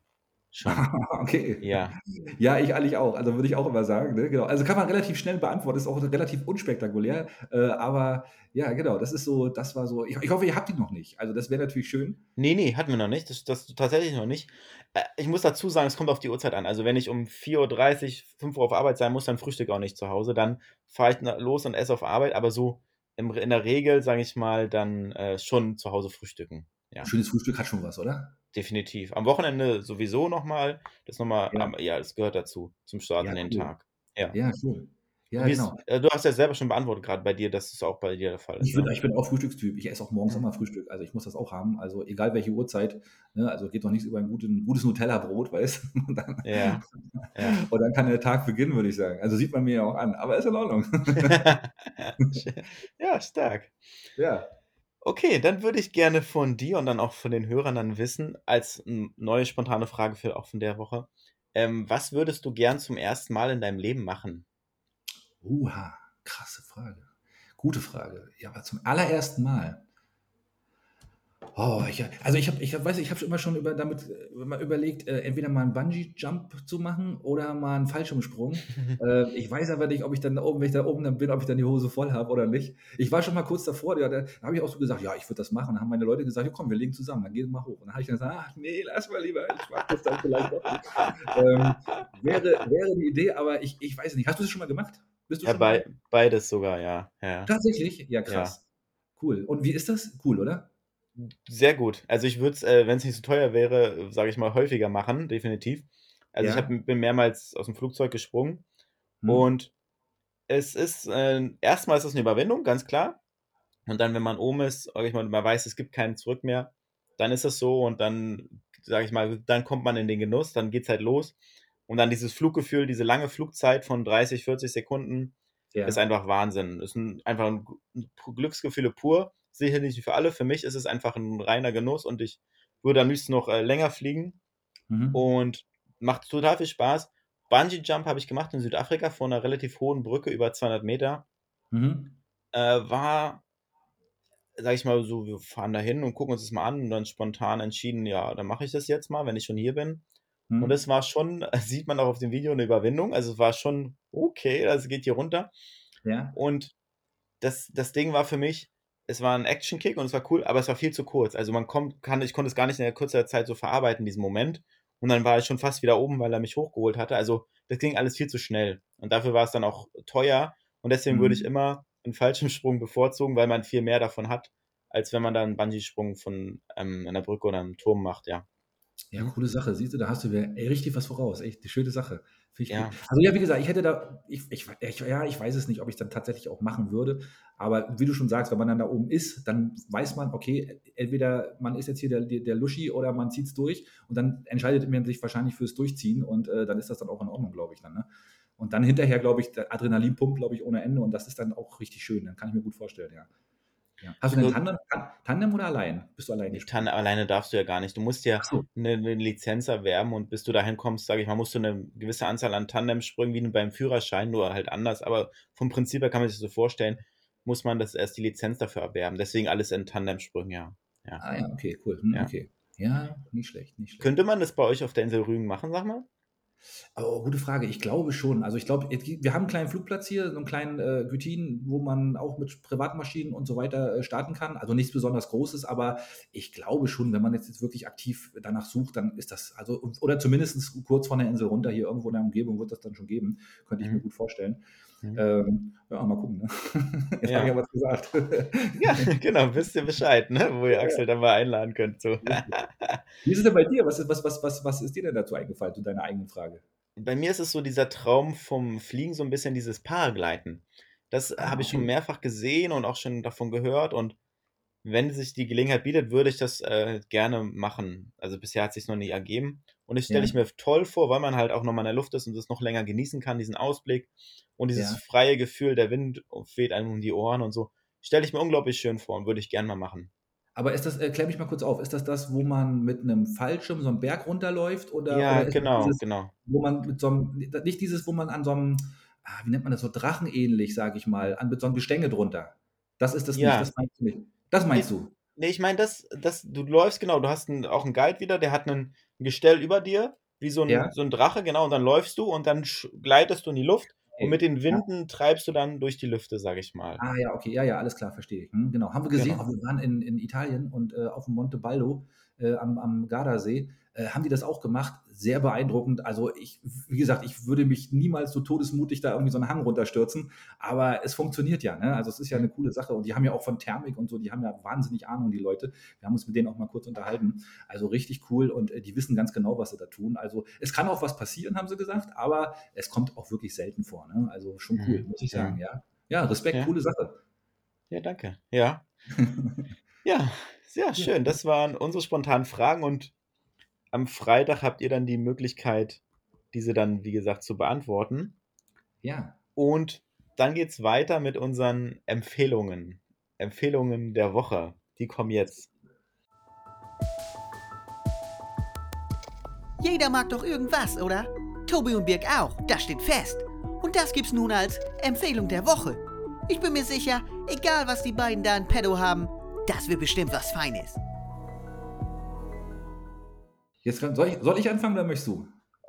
Schon. <laughs> okay. Ja. Ja, ich eigentlich auch. Also würde ich auch immer sagen. Ne? Genau. Also kann man relativ schnell beantworten, ist auch relativ unspektakulär. Äh, aber ja, genau, das ist so, das war so. Ich, ich hoffe, ihr habt die noch nicht. Also das wäre natürlich schön. Nee, nee, hatten wir noch nicht. Das, das tatsächlich noch nicht. Äh, ich muss dazu sagen, es kommt auf die Uhrzeit an. Also wenn ich um 4.30 Uhr, 5 Uhr auf Arbeit sein muss, dann frühstück auch nicht zu Hause. Dann fahre ich los und esse auf Arbeit. Aber so im, in der Regel, sage ich mal, dann äh, schon zu Hause frühstücken. Ja. Schönes Frühstück hat schon was, oder? Definitiv. Am Wochenende sowieso nochmal. Das nochmal, ja. ja, das gehört dazu, zum Start ja, in den cool. Tag. Ja, ja cool. Ja, genau. Ist, äh, du hast ja selber schon beantwortet, gerade bei dir, dass es auch bei dir der Fall ist. Ich bin, ne? ich bin auch Frühstückstyp. Ich esse auch morgens immer Frühstück. Also ich muss das auch haben. Also egal welche Uhrzeit. Ne? Also geht doch nichts über ein guten, gutes Nutella-Brot, weißt du? ja. ja. <laughs> Und dann kann der Tag beginnen, würde ich sagen. Also sieht man mir ja auch an. Aber ist in Ordnung. <laughs> ja, stark. Ja. Okay, dann würde ich gerne von dir und dann auch von den Hörern dann wissen, als neue spontane Frage für auch von der Woche, ähm, was würdest du gern zum ersten Mal in deinem Leben machen? Uha, krasse Frage. Gute Frage. Ja, aber zum allerersten Mal. Oh, ich, also ich habe, ich hab, weiß, ich habe immer schon über, damit äh, überlegt, äh, entweder mal einen Bungee-Jump zu machen oder mal einen Fallschirmsprung. <laughs> äh, ich weiß aber nicht, ob ich dann oben, wenn ich da oben dann bin, ob ich dann die Hose voll habe oder nicht. Ich war schon mal kurz davor, ja, da, da habe ich auch so gesagt, ja, ich würde das machen. Dann haben meine Leute gesagt, ja, komm, wir legen zusammen, dann gehen wir mal hoch. Und dann habe ich gesagt, ach nee, lass mal lieber, ich mache das dann vielleicht doch nicht. Ähm, wäre, wäre die Idee, aber ich, ich weiß nicht. Hast du das schon mal gemacht? Bist du ja, bei, beides sogar, ja. ja. Tatsächlich? Ja, krass. Ja. Cool. Und wie ist das? Cool, oder? Sehr gut. Also ich würde es, äh, wenn es nicht so teuer wäre, sage ich mal, häufiger machen, definitiv. Also ja. ich hab, bin mehrmals aus dem Flugzeug gesprungen hm. und es ist, äh, erstmal ist es eine Überwindung, ganz klar. Und dann, wenn man oben ist, sag ich mal, man weiß, es gibt keinen Zurück mehr, dann ist es so und dann, sage ich mal, dann kommt man in den Genuss, dann geht es halt los. Und dann dieses Fluggefühl, diese lange Flugzeit von 30, 40 Sekunden, ja. ist einfach Wahnsinn. Ist ein, einfach ein, ein Glücksgefühle pur sicherlich nicht für alle. Für mich ist es einfach ein reiner Genuss und ich würde am liebsten noch äh, länger fliegen mhm. und macht total viel Spaß. Bungee Jump habe ich gemacht in Südafrika vor einer relativ hohen Brücke über 200 Meter. Mhm. Äh, war, sag ich mal, so, wir fahren da hin und gucken uns das mal an und dann spontan entschieden, ja, dann mache ich das jetzt mal, wenn ich schon hier bin. Mhm. Und es war schon, <laughs> sieht man auch auf dem Video, eine Überwindung. Also es war schon okay, also geht hier runter. Ja. Und das, das Ding war für mich, es war ein Action-Kick und es war cool, aber es war viel zu kurz. Also man kommt, kann, ich konnte es gar nicht in der kurzer Zeit so verarbeiten, diesen Moment. Und dann war ich schon fast wieder oben, weil er mich hochgeholt hatte. Also das ging alles viel zu schnell. Und dafür war es dann auch teuer. Und deswegen mhm. würde ich immer einen Fallschirmsprung bevorzugen, weil man viel mehr davon hat, als wenn man dann einen Bungee-Sprung von ähm, einer Brücke oder einem Turm macht, ja. Ja, coole Sache. Siehst du, da hast du ey, richtig was voraus. Echt eine schöne Sache. Ja. Also ja, wie gesagt, ich hätte da, ich, ich, ich, ja, ich weiß es nicht, ob ich es dann tatsächlich auch machen würde. Aber wie du schon sagst, wenn man dann da oben ist, dann weiß man, okay, entweder man ist jetzt hier der, der Luschi oder man zieht es durch und dann entscheidet man sich wahrscheinlich fürs Durchziehen und äh, dann ist das dann auch in Ordnung, glaube ich dann. Ne? Und dann hinterher, glaube ich, der Adrenalin pumpt, glaube ich, ohne Ende und das ist dann auch richtig schön. Dann kann ich mir gut vorstellen, ja. Ja. Hast du einen Tandem, Tandem oder allein? Bist du alleine? Tandem, alleine darfst du ja gar nicht. Du musst ja so. eine, eine, Lizenz erwerben und bis du dahin kommst, sage ich mal, musst du eine gewisse Anzahl an Tandem-Sprüngen wie beim Führerschein, nur halt anders. Aber vom Prinzip her kann man sich das so vorstellen, muss man das erst die Lizenz dafür erwerben. Deswegen alles in Tandem-Sprüngen, ja. ja. Ah ja, okay, cool. Hm, ja. Okay. Ja, nicht schlecht, nicht schlecht. Könnte man das bei euch auf der Insel Rügen machen, sag mal? Oh, gute Frage. Ich glaube schon. Also ich glaube, wir haben einen kleinen Flugplatz hier, so einen kleinen äh, Gütin, wo man auch mit Privatmaschinen und so weiter äh, starten kann. Also nichts besonders Großes, aber ich glaube schon, wenn man jetzt, jetzt wirklich aktiv danach sucht, dann ist das, also, oder zumindest kurz von der Insel runter, hier irgendwo in der Umgebung wird das dann schon geben. Könnte ich mhm. mir gut vorstellen. Mhm. Ähm, ja, mal gucken. Ne? <laughs> Jetzt ja. habe ich ja was gesagt. <laughs> ja, genau, wisst ihr Bescheid, ne? wo ihr Axel dann mal einladen könnt. So. <laughs> Wie ist es denn bei dir? Was ist, was, was, was, was ist dir denn dazu eingefallen, zu deiner eigenen Frage? Bei mir ist es so dieser Traum vom Fliegen, so ein bisschen dieses Paragleiten. Das ah, habe ich schon mehrfach gesehen und auch schon davon gehört und wenn sich die Gelegenheit bietet, würde ich das äh, gerne machen. Also bisher hat es sich noch nie ergeben. Und das stelle ja. ich mir toll vor, weil man halt auch nochmal in der Luft ist und das noch länger genießen kann, diesen Ausblick und dieses ja. freie Gefühl, der Wind weht einem um die Ohren und so. Stelle ich mir unglaublich schön vor und würde ich gerne mal machen. Aber ist das, erklär mich mal kurz auf, ist das das, wo man mit einem Fallschirm so einen Berg runterläuft? Oder, Ja, oder genau, dieses, genau. wo man mit so einem, nicht dieses, wo man an so einem, ah, wie nennt man das, so drachenähnlich, sage ich mal, an, mit so einem Gestänge drunter. Das ist das nicht, Ja. das meinst du nicht. Das meinst Nee, du. nee ich meine, das, das, du läufst, genau, du hast einen, auch einen Guide wieder, der hat einen, ein Gestell über dir, wie so ein, Ja, so ein Drache, genau, und dann läufst du und dann gleitest du in die Luft und okay. mit den Ja. Winden treibst du dann durch die Lüfte, sag ich mal. Ah ja, okay, ja, ja, alles klar, verstehe ich. Hm, genau, haben wir gesehen, Genau. wir waren in, in Italien und äh, auf dem Monte Baldo äh, am, am Gardasee, äh, haben die das auch gemacht. Sehr beeindruckend. Also ich, wie gesagt, ich würde mich niemals so todesmutig da irgendwie so einen Hang runterstürzen, aber es funktioniert ja. Ne? Also es ist ja eine coole Sache und die haben ja auch von Thermik und so, die haben ja wahnsinnig Ahnung, die Leute. Wir haben uns mit denen auch mal kurz unterhalten. Also richtig cool und äh, die wissen ganz genau, was sie da tun. Also es kann auch was passieren, haben sie gesagt, aber es kommt auch wirklich selten vor. Ne? Also schon cool, Mhm. muss ich sagen, ja. Ja, Respekt, Ja. coole Sache. Ja, danke. Ja. <laughs> Ja, sehr schön. Das waren unsere spontanen Fragen und am Freitag habt ihr dann die Möglichkeit, diese dann, wie gesagt, zu beantworten. Ja. Und dann geht's weiter mit unseren Empfehlungen. Empfehlungen der Woche. Die kommen jetzt. Jeder mag doch irgendwas, oder? Tobi und Birg auch, das steht fest. Und das gibt's nun als Empfehlung der Woche. Ich bin mir sicher, egal was die beiden da in Pedo haben, das wird bestimmt was Feines. Jetzt kann, soll, ich, soll ich anfangen oder möchtest du?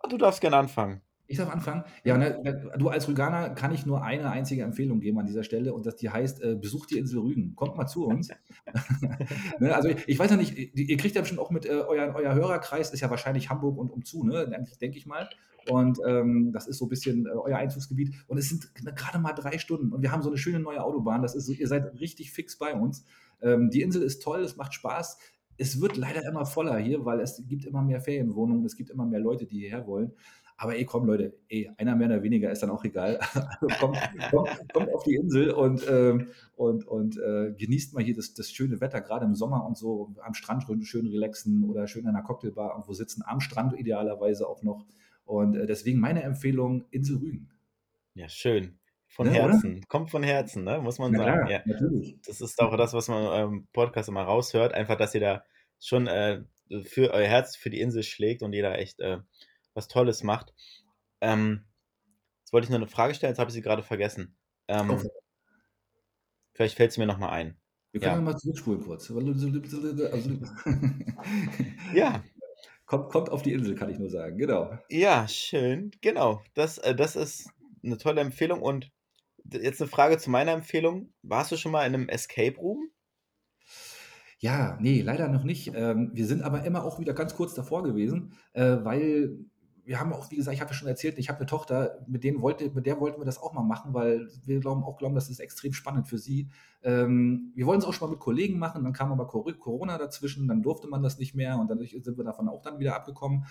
Du darfst gerne anfangen. Ich darf anfangen. Ja, ne, ne, du als Rüganer kann ich nur eine einzige Empfehlung geben an dieser Stelle und das die heißt, äh, besucht die Insel Rügen. Kommt mal zu uns. <laughs> <laughs> ne, also ich, ich weiß ja nicht, ihr kriegt ja bestimmt auch mit, äh, euer, euer Hörerkreis ist ja wahrscheinlich Hamburg und umzu, ne? Denke denk ich mal. Und ähm, das ist so ein bisschen äh, euer Einzugsgebiet. Und es sind gerade mal drei Stunden und wir haben so eine schöne neue Autobahn. Das ist so, ihr seid richtig fix bei uns. Ähm, die Insel ist toll, es macht Spaß. Es wird leider immer voller hier, weil es gibt immer mehr Ferienwohnungen, es gibt immer mehr Leute, die hierher wollen. Aber ey, komm, Leute, ey, einer mehr oder weniger ist dann auch egal. <laughs> Also kommt, kommt, kommt auf die Insel und, ähm, und, und äh, genießt mal hier das, das schöne Wetter, gerade im Sommer und so, am Strand schön relaxen oder schön an einer Cocktailbar irgendwo sitzen, am Strand idealerweise auch noch. Und äh, deswegen meine Empfehlung, Insel Rügen. Ja, schön. Von oder? Herzen. Kommt von Herzen, ne? muss man Na sagen. Ja. natürlich. Das ist auch das, was man im Podcast immer raushört. Einfach, dass ihr da schon äh, für euer Herz für die Insel schlägt und da echt äh, was Tolles macht. Ähm, jetzt wollte ich noch eine Frage stellen, jetzt habe ich sie gerade vergessen. Ähm, Oh, vielleicht fällt es mir nochmal ein. wir können Ja. ja mal zurückspulen kurz. Ja, <laughs> kommt, kommt auf die Insel, kann ich nur sagen. Genau. ja, schön. Genau. Das, äh, das ist eine tolle Empfehlung. Und jetzt eine Frage zu meiner Empfehlung. Warst du schon mal in einem Escape Room? Ja, nee, leider noch nicht. Ähm, wir sind aber immer auch wieder ganz kurz davor gewesen, äh, weil wir haben auch, wie gesagt, ich habe ja schon erzählt, ich habe eine Tochter, mit, denen wollte, mit der wollten wir das auch mal machen, weil wir glauben auch glauben, das ist extrem spannend für sie. Ähm, wir wollen es auch schon mal mit Kollegen machen, dann kam aber Cor- Corona dazwischen, dann durfte man das nicht mehr und dadurch sind wir davon auch dann wieder abgekommen.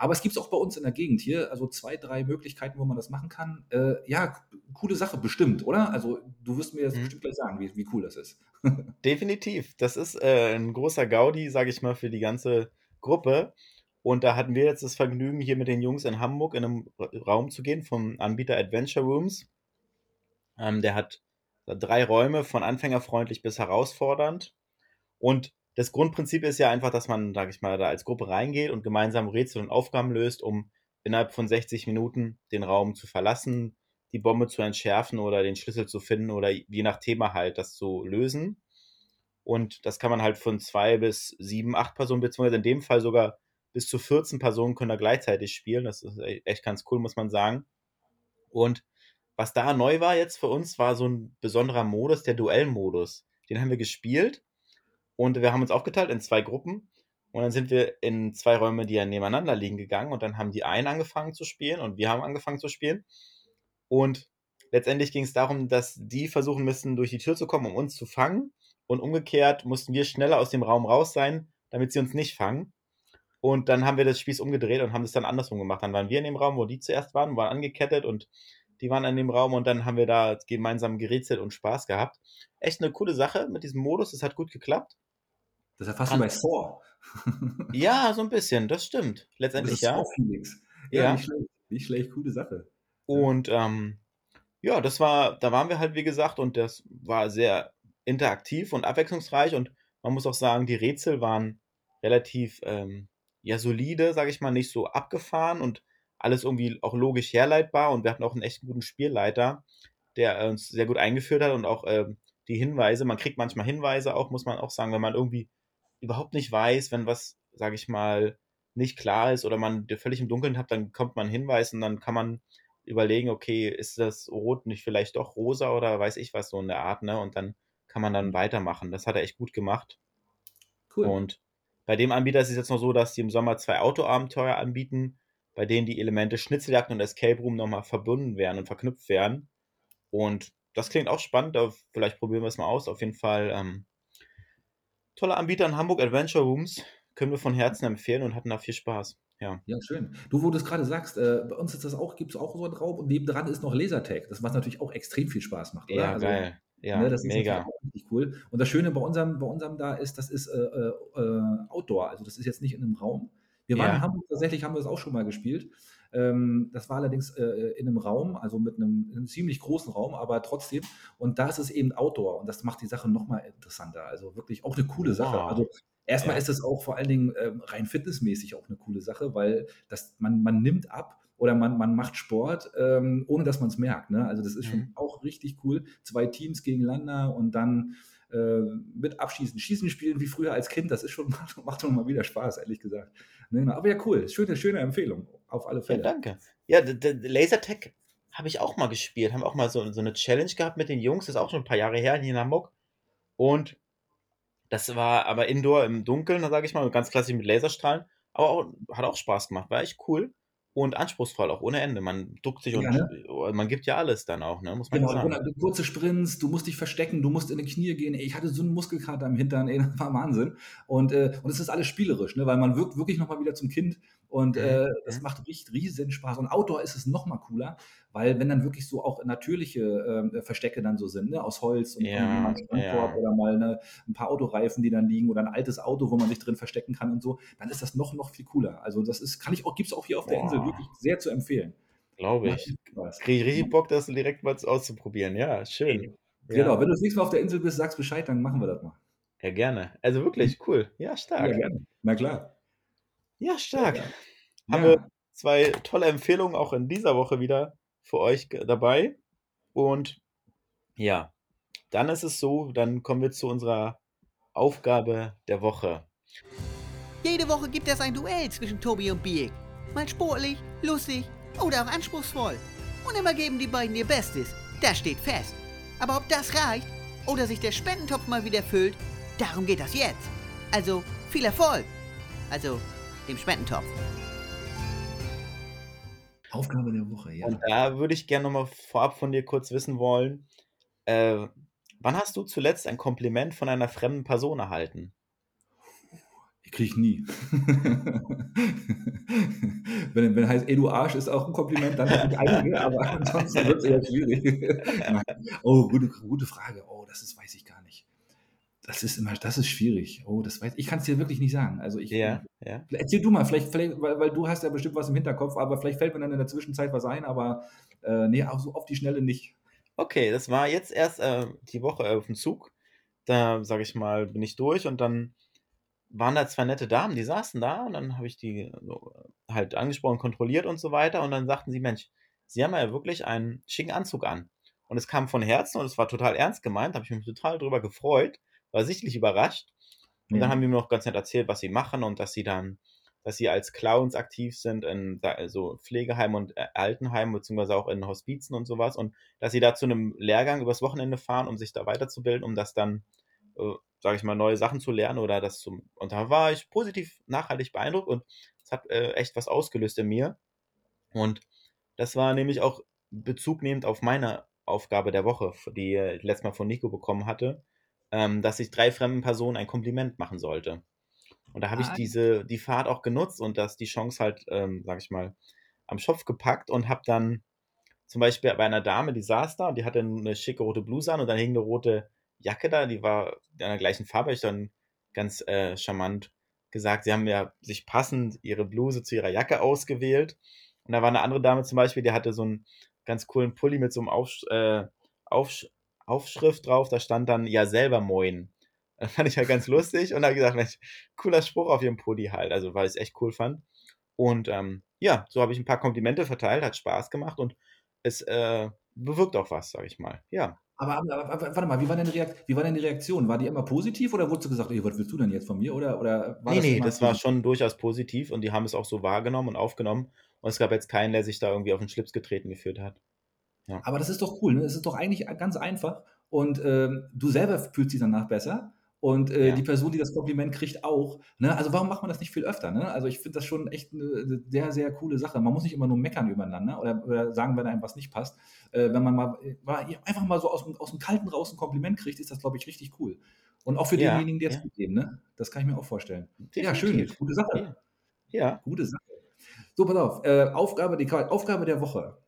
Aber es gibt es auch bei uns in der Gegend hier, also zwei, drei Möglichkeiten, wo man das machen kann. Äh, ja, coole Sache, bestimmt, oder? Also du wirst mir jetzt Mhm. bestimmt gleich sagen, wie, wie cool das ist. <laughs> Definitiv. Das ist äh, ein großer Gaudi, sage ich mal, für die ganze Gruppe. Und da hatten wir jetzt das Vergnügen, hier mit den Jungs in Hamburg in einem Ra- Raum zu gehen vom Anbieter Adventure Rooms. Ähm, der hat drei Räume von anfängerfreundlich bis herausfordernd. Und das Grundprinzip ist ja einfach, dass man, sage ich mal, da als Gruppe reingeht und gemeinsam Rätsel und Aufgaben löst, um innerhalb von 60 Minuten den Raum zu verlassen, die Bombe zu entschärfen oder den Schlüssel zu finden oder je nach Thema halt das zu lösen. Und das kann man halt von zwei bis sieben, acht Personen, beziehungsweise in dem Fall sogar bis zu 14 Personen können da gleichzeitig spielen. Das ist e- echt ganz cool, muss man sagen. Und was da neu war jetzt für uns, war so ein besonderer Modus, der Duellmodus. Den haben wir gespielt und wir haben uns aufgeteilt in zwei Gruppen. Und dann sind wir in zwei Räume, die ja nebeneinander liegen, gegangen. Und dann haben die einen angefangen zu spielen und wir haben angefangen zu spielen. Und letztendlich ging es darum, dass die versuchen müssen, durch die Tür zu kommen, um uns zu fangen. Und umgekehrt mussten wir schneller aus dem Raum raus sein, damit sie uns nicht fangen. Und dann haben wir das Spieß umgedreht und haben es dann andersrum gemacht. Dann waren wir in dem Raum, wo die zuerst waren, waren angekettet und die waren in dem Raum und dann haben wir da gemeinsam gerätselt und Spaß gehabt. Echt eine coole Sache mit diesem Modus, es hat gut geklappt. Das ist ja fast wie bei Saw. <laughs> Ja, so ein bisschen, das stimmt. Das Letztendlich ist ja. Saw-Feelings. Ja, Ja. nicht schlecht. Nicht schlecht, coole Sache. Und ähm, ja, das war, da waren wir halt, wie gesagt, und das war sehr interaktiv und abwechslungsreich. Und man muss auch sagen, die Rätsel waren relativ ähm, ja, solide, sage ich mal, nicht so abgefahren und alles irgendwie auch logisch herleitbar. Und wir hatten auch einen echt guten Spielleiter, der uns sehr gut eingeführt hat und auch ähm, die Hinweise. Man kriegt manchmal Hinweise auch, muss man auch sagen, wenn man irgendwie überhaupt nicht weiß, wenn was, sage ich mal, nicht klar ist oder man völlig im Dunkeln hat, dann kommt man Hinweis und dann kann man überlegen, okay, ist das Rot nicht vielleicht doch rosa oder weiß ich was so in der Art, ne? Und dann kann man dann mhm. weitermachen. Das hat er echt gut gemacht. Cool. Und bei dem Anbieter ist es jetzt noch so, dass die im Sommer zwei Autoabenteuer anbieten, bei denen die Elemente Schnitzeljagd und Escape Room nochmal verbunden werden und verknüpft werden. Und das klingt auch spannend, vielleicht probieren wir es mal aus. Auf jeden Fall ähm, toller Anbieter in Hamburg, Adventure Rooms, können wir von Herzen empfehlen und hatten da viel Spaß. Ja. Ja, schön. Du, wo du es gerade sagst, äh, bei uns ist das auch, gibt es auch so einen Raum und nebendran ist noch Lasertag. Das was natürlich auch extrem viel Spaß macht, oder? Ja, also, geil. Ja, ne, das mega. ist richtig cool. Und das Schöne bei unserem, bei unserem da ist, das ist äh, äh, äh, Outdoor. Also das ist jetzt nicht in einem Raum. Wir waren ja. in Hamburg, tatsächlich haben wir das auch schon mal gespielt. Ähm, das war allerdings äh, in einem Raum, also mit einem, einem, ziemlich großen Raum, aber trotzdem. Und da ist es eben Outdoor und das macht die Sache nochmal interessanter. Also wirklich auch eine coole Sache. Wow. Also erstmal ja. ist es auch vor allen Dingen äh, rein fitnessmäßig auch eine coole Sache, weil das, man, man nimmt ab oder man, man macht Sport, ähm, ohne dass man es merkt. Ne? Also das ist schon mhm. auch richtig cool. Zwei Teams gegeneinander und dann äh, mit Abschießen, Schießen spielen wie früher als Kind, das ist schon, <laughs> macht schon mal wieder Spaß, ehrlich gesagt. Ne? Aber ja, cool, schöne, schöne Empfehlung, auf alle Fälle. Ja, danke. Ja, Lasertag habe ich auch mal gespielt, haben auch mal so, so eine Challenge gehabt mit den Jungs, das ist auch schon ein paar Jahre her hier in Hamburg. Und das war aber indoor im Dunkeln, sage ich mal, ganz klassisch mit Laserstrahlen. Aber auch, hat auch Spaß gemacht, war echt cool und anspruchsvoll, auch ohne Ende. Man duckt sich und ja, ne? Oh, man gibt ja alles dann auch, ne? muss man genau, sagen. kurze Sprints, du musst dich verstecken, du musst in die Knie gehen. Ey, ich hatte so einen Muskelkater am Hintern, ey, <laughs> das war Wahnsinn. Und, äh, und es ist alles spielerisch, ne? weil man wirkt wirklich nochmal wieder zum Kind und äh, das macht richtig riesen Spaß. Und Outdoor ist es nochmal cooler, weil wenn dann wirklich so auch natürliche äh, Verstecke dann so sind, ne? aus Holz und ja, ja. oder mal ne, ein paar Autoreifen, die dann liegen oder ein altes Auto, wo man sich drin verstecken kann und so, dann ist das noch, noch viel cooler. Also das ist, kann ich auch, gibt es auch hier auf der Boah. Insel wirklich sehr zu empfehlen. Glaube ich. Kriege ich richtig Bock, das direkt mal auszuprobieren. Ja, schön. Genau, wenn du das nächste Mal auf der Insel bist, sagst Bescheid, dann machen wir das mal. Ja, gerne. Also wirklich cool. Ja, stark. Ja, gerne. Na klar. Ja, stark. Ja. Haben wir zwei tolle Empfehlungen auch in dieser Woche wieder für euch dabei. Und ja, dann ist es so, dann kommen wir zu unserer Aufgabe der Woche. Jede Woche gibt es ein Duell zwischen Tobi und Biek. Mal sportlich, lustig oder auch anspruchsvoll. Und immer geben die beiden ihr Bestes. Das steht fest. Aber ob das reicht oder sich der Spendentopf mal wieder füllt, darum geht das jetzt. Also viel Erfolg. Also dem Spendentopf. Aufgabe der Woche, ja. Und da würde ich gerne nochmal vorab von dir kurz wissen wollen, äh, wann hast du zuletzt ein Kompliment von einer fremden Person erhalten? Ich kriege nie. <laughs> wenn, wenn heißt, ey du Arsch, ist auch ein Kompliment, dann habe ich einige, aber ansonsten wird es eher schwierig. <laughs> oh, gute, gute Frage. Oh, das ist, weiß ich gar nicht. Das ist immer, das ist schwierig. Oh, das weiß ich. kann es dir wirklich nicht sagen. Also ich. Ja, ja. Erzähl du mal, vielleicht, vielleicht weil, weil, du hast ja bestimmt was im Hinterkopf, aber vielleicht fällt mir dann in der Zwischenzeit was ein, aber äh, nee, auch so auf die Schnelle nicht. Okay, das war jetzt erst äh, die Woche auf dem Zug. Da, sage ich mal, bin ich durch und dann waren da zwei nette Damen, die saßen da und dann habe ich die so halt angesprochen, kontrolliert und so weiter und dann sagten sie, Mensch, sie haben ja wirklich einen schicken Anzug an. Und es kam von Herzen und es war total ernst gemeint, habe ich mich total drüber gefreut war sichtlich überrascht. Und ja. dann haben die mir noch ganz nett erzählt, was sie machen und dass sie dann, dass sie als Clowns aktiv sind in so Pflegeheimen und äh, Altenheimen, beziehungsweise auch in Hospizen und sowas. Und dass sie da zu einem Lehrgang übers Wochenende fahren, um sich da weiterzubilden, um das dann, äh, sage ich mal, neue Sachen zu lernen oder das zum. Und da war ich positiv nachhaltig beeindruckt und es hat äh, echt was ausgelöst in mir. Und das war nämlich auch Bezug nehmend auf meine Aufgabe der Woche, die ich letztes Mal von Nico bekommen hatte ähm, dass ich drei fremden Personen ein Kompliment machen sollte. Und da habe ich ah. diese, die Fahrt auch genutzt und das die Chance halt, ähm, sag ich mal, am Schopf gepackt und habe dann zum Beispiel bei einer Dame, die saß da und die hatte eine schicke rote Bluse an und dann hing eine rote Jacke da, die war in der gleichen Farbe. Ich dann ganz äh, charmant gesagt, sie haben ja sich passend ihre Bluse zu ihrer Jacke ausgewählt. Und da war eine andere Dame zum Beispiel, die hatte so einen ganz coolen Pulli mit so einem Auf, äh, Auf, Aufschrift drauf, da stand dann ja selber Moin. Das fand ich halt ganz lustig und habe gesagt, Mensch, cooler Spruch auf ihrem Pulli halt, also weil ich es echt cool fand. Und ähm, ja, so habe ich ein paar Komplimente verteilt, hat Spaß gemacht und es äh, bewirkt auch was, sage ich mal. Ja. Aber, aber, aber, warte mal, wie war, denn die Reakt wie war denn die Reaktion? War die immer positiv oder wurdest du gesagt, ey, was willst du denn jetzt von mir? Oder, oder war nee, das nee, das war schon durchaus positiv und die haben es auch so wahrgenommen und aufgenommen. Und es gab jetzt keinen, der sich da irgendwie auf den Schlips getreten gefühlt hat. Ja. Aber das ist doch cool, ne? Das ist doch eigentlich ganz einfach. Und ähm, du selber fühlst dich danach besser. Und äh, ja. die Person, die das Kompliment kriegt, auch. Ne? Also warum macht man das nicht viel öfter? Ne? Also ich finde das schon echt eine sehr, sehr coole Sache. Man muss nicht immer nur meckern übereinander oder, oder sagen, wenn einem was nicht passt. Äh, wenn man mal, mal, einfach mal so aus, aus dem Kalten raus ein Kompliment kriegt, ist das, glaube ich, richtig cool. Und auch für ja, denjenigen, der es ja. mitgeben, ne? Das kann ich mir auch vorstellen. Definitiv. Ja, schön. Gute Sache. Ja. Gute Sache. So, pass auf. Äh, Aufgabe, die, Aufgabe der Woche.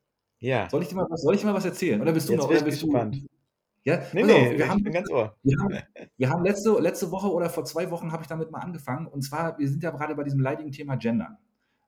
Ja. Soll ich dir mal was, soll ich dir mal was erzählen? Oder bist du Jetzt noch? Oder bist gespannt. du, ja, nee, nee, auf, wir haben, ganz ohr. Wir haben, <laughs> wir haben letzte, letzte Woche oder vor zwei Wochen habe ich damit mal angefangen. Und zwar, wir sind ja gerade bei diesem leidigen Thema Gender.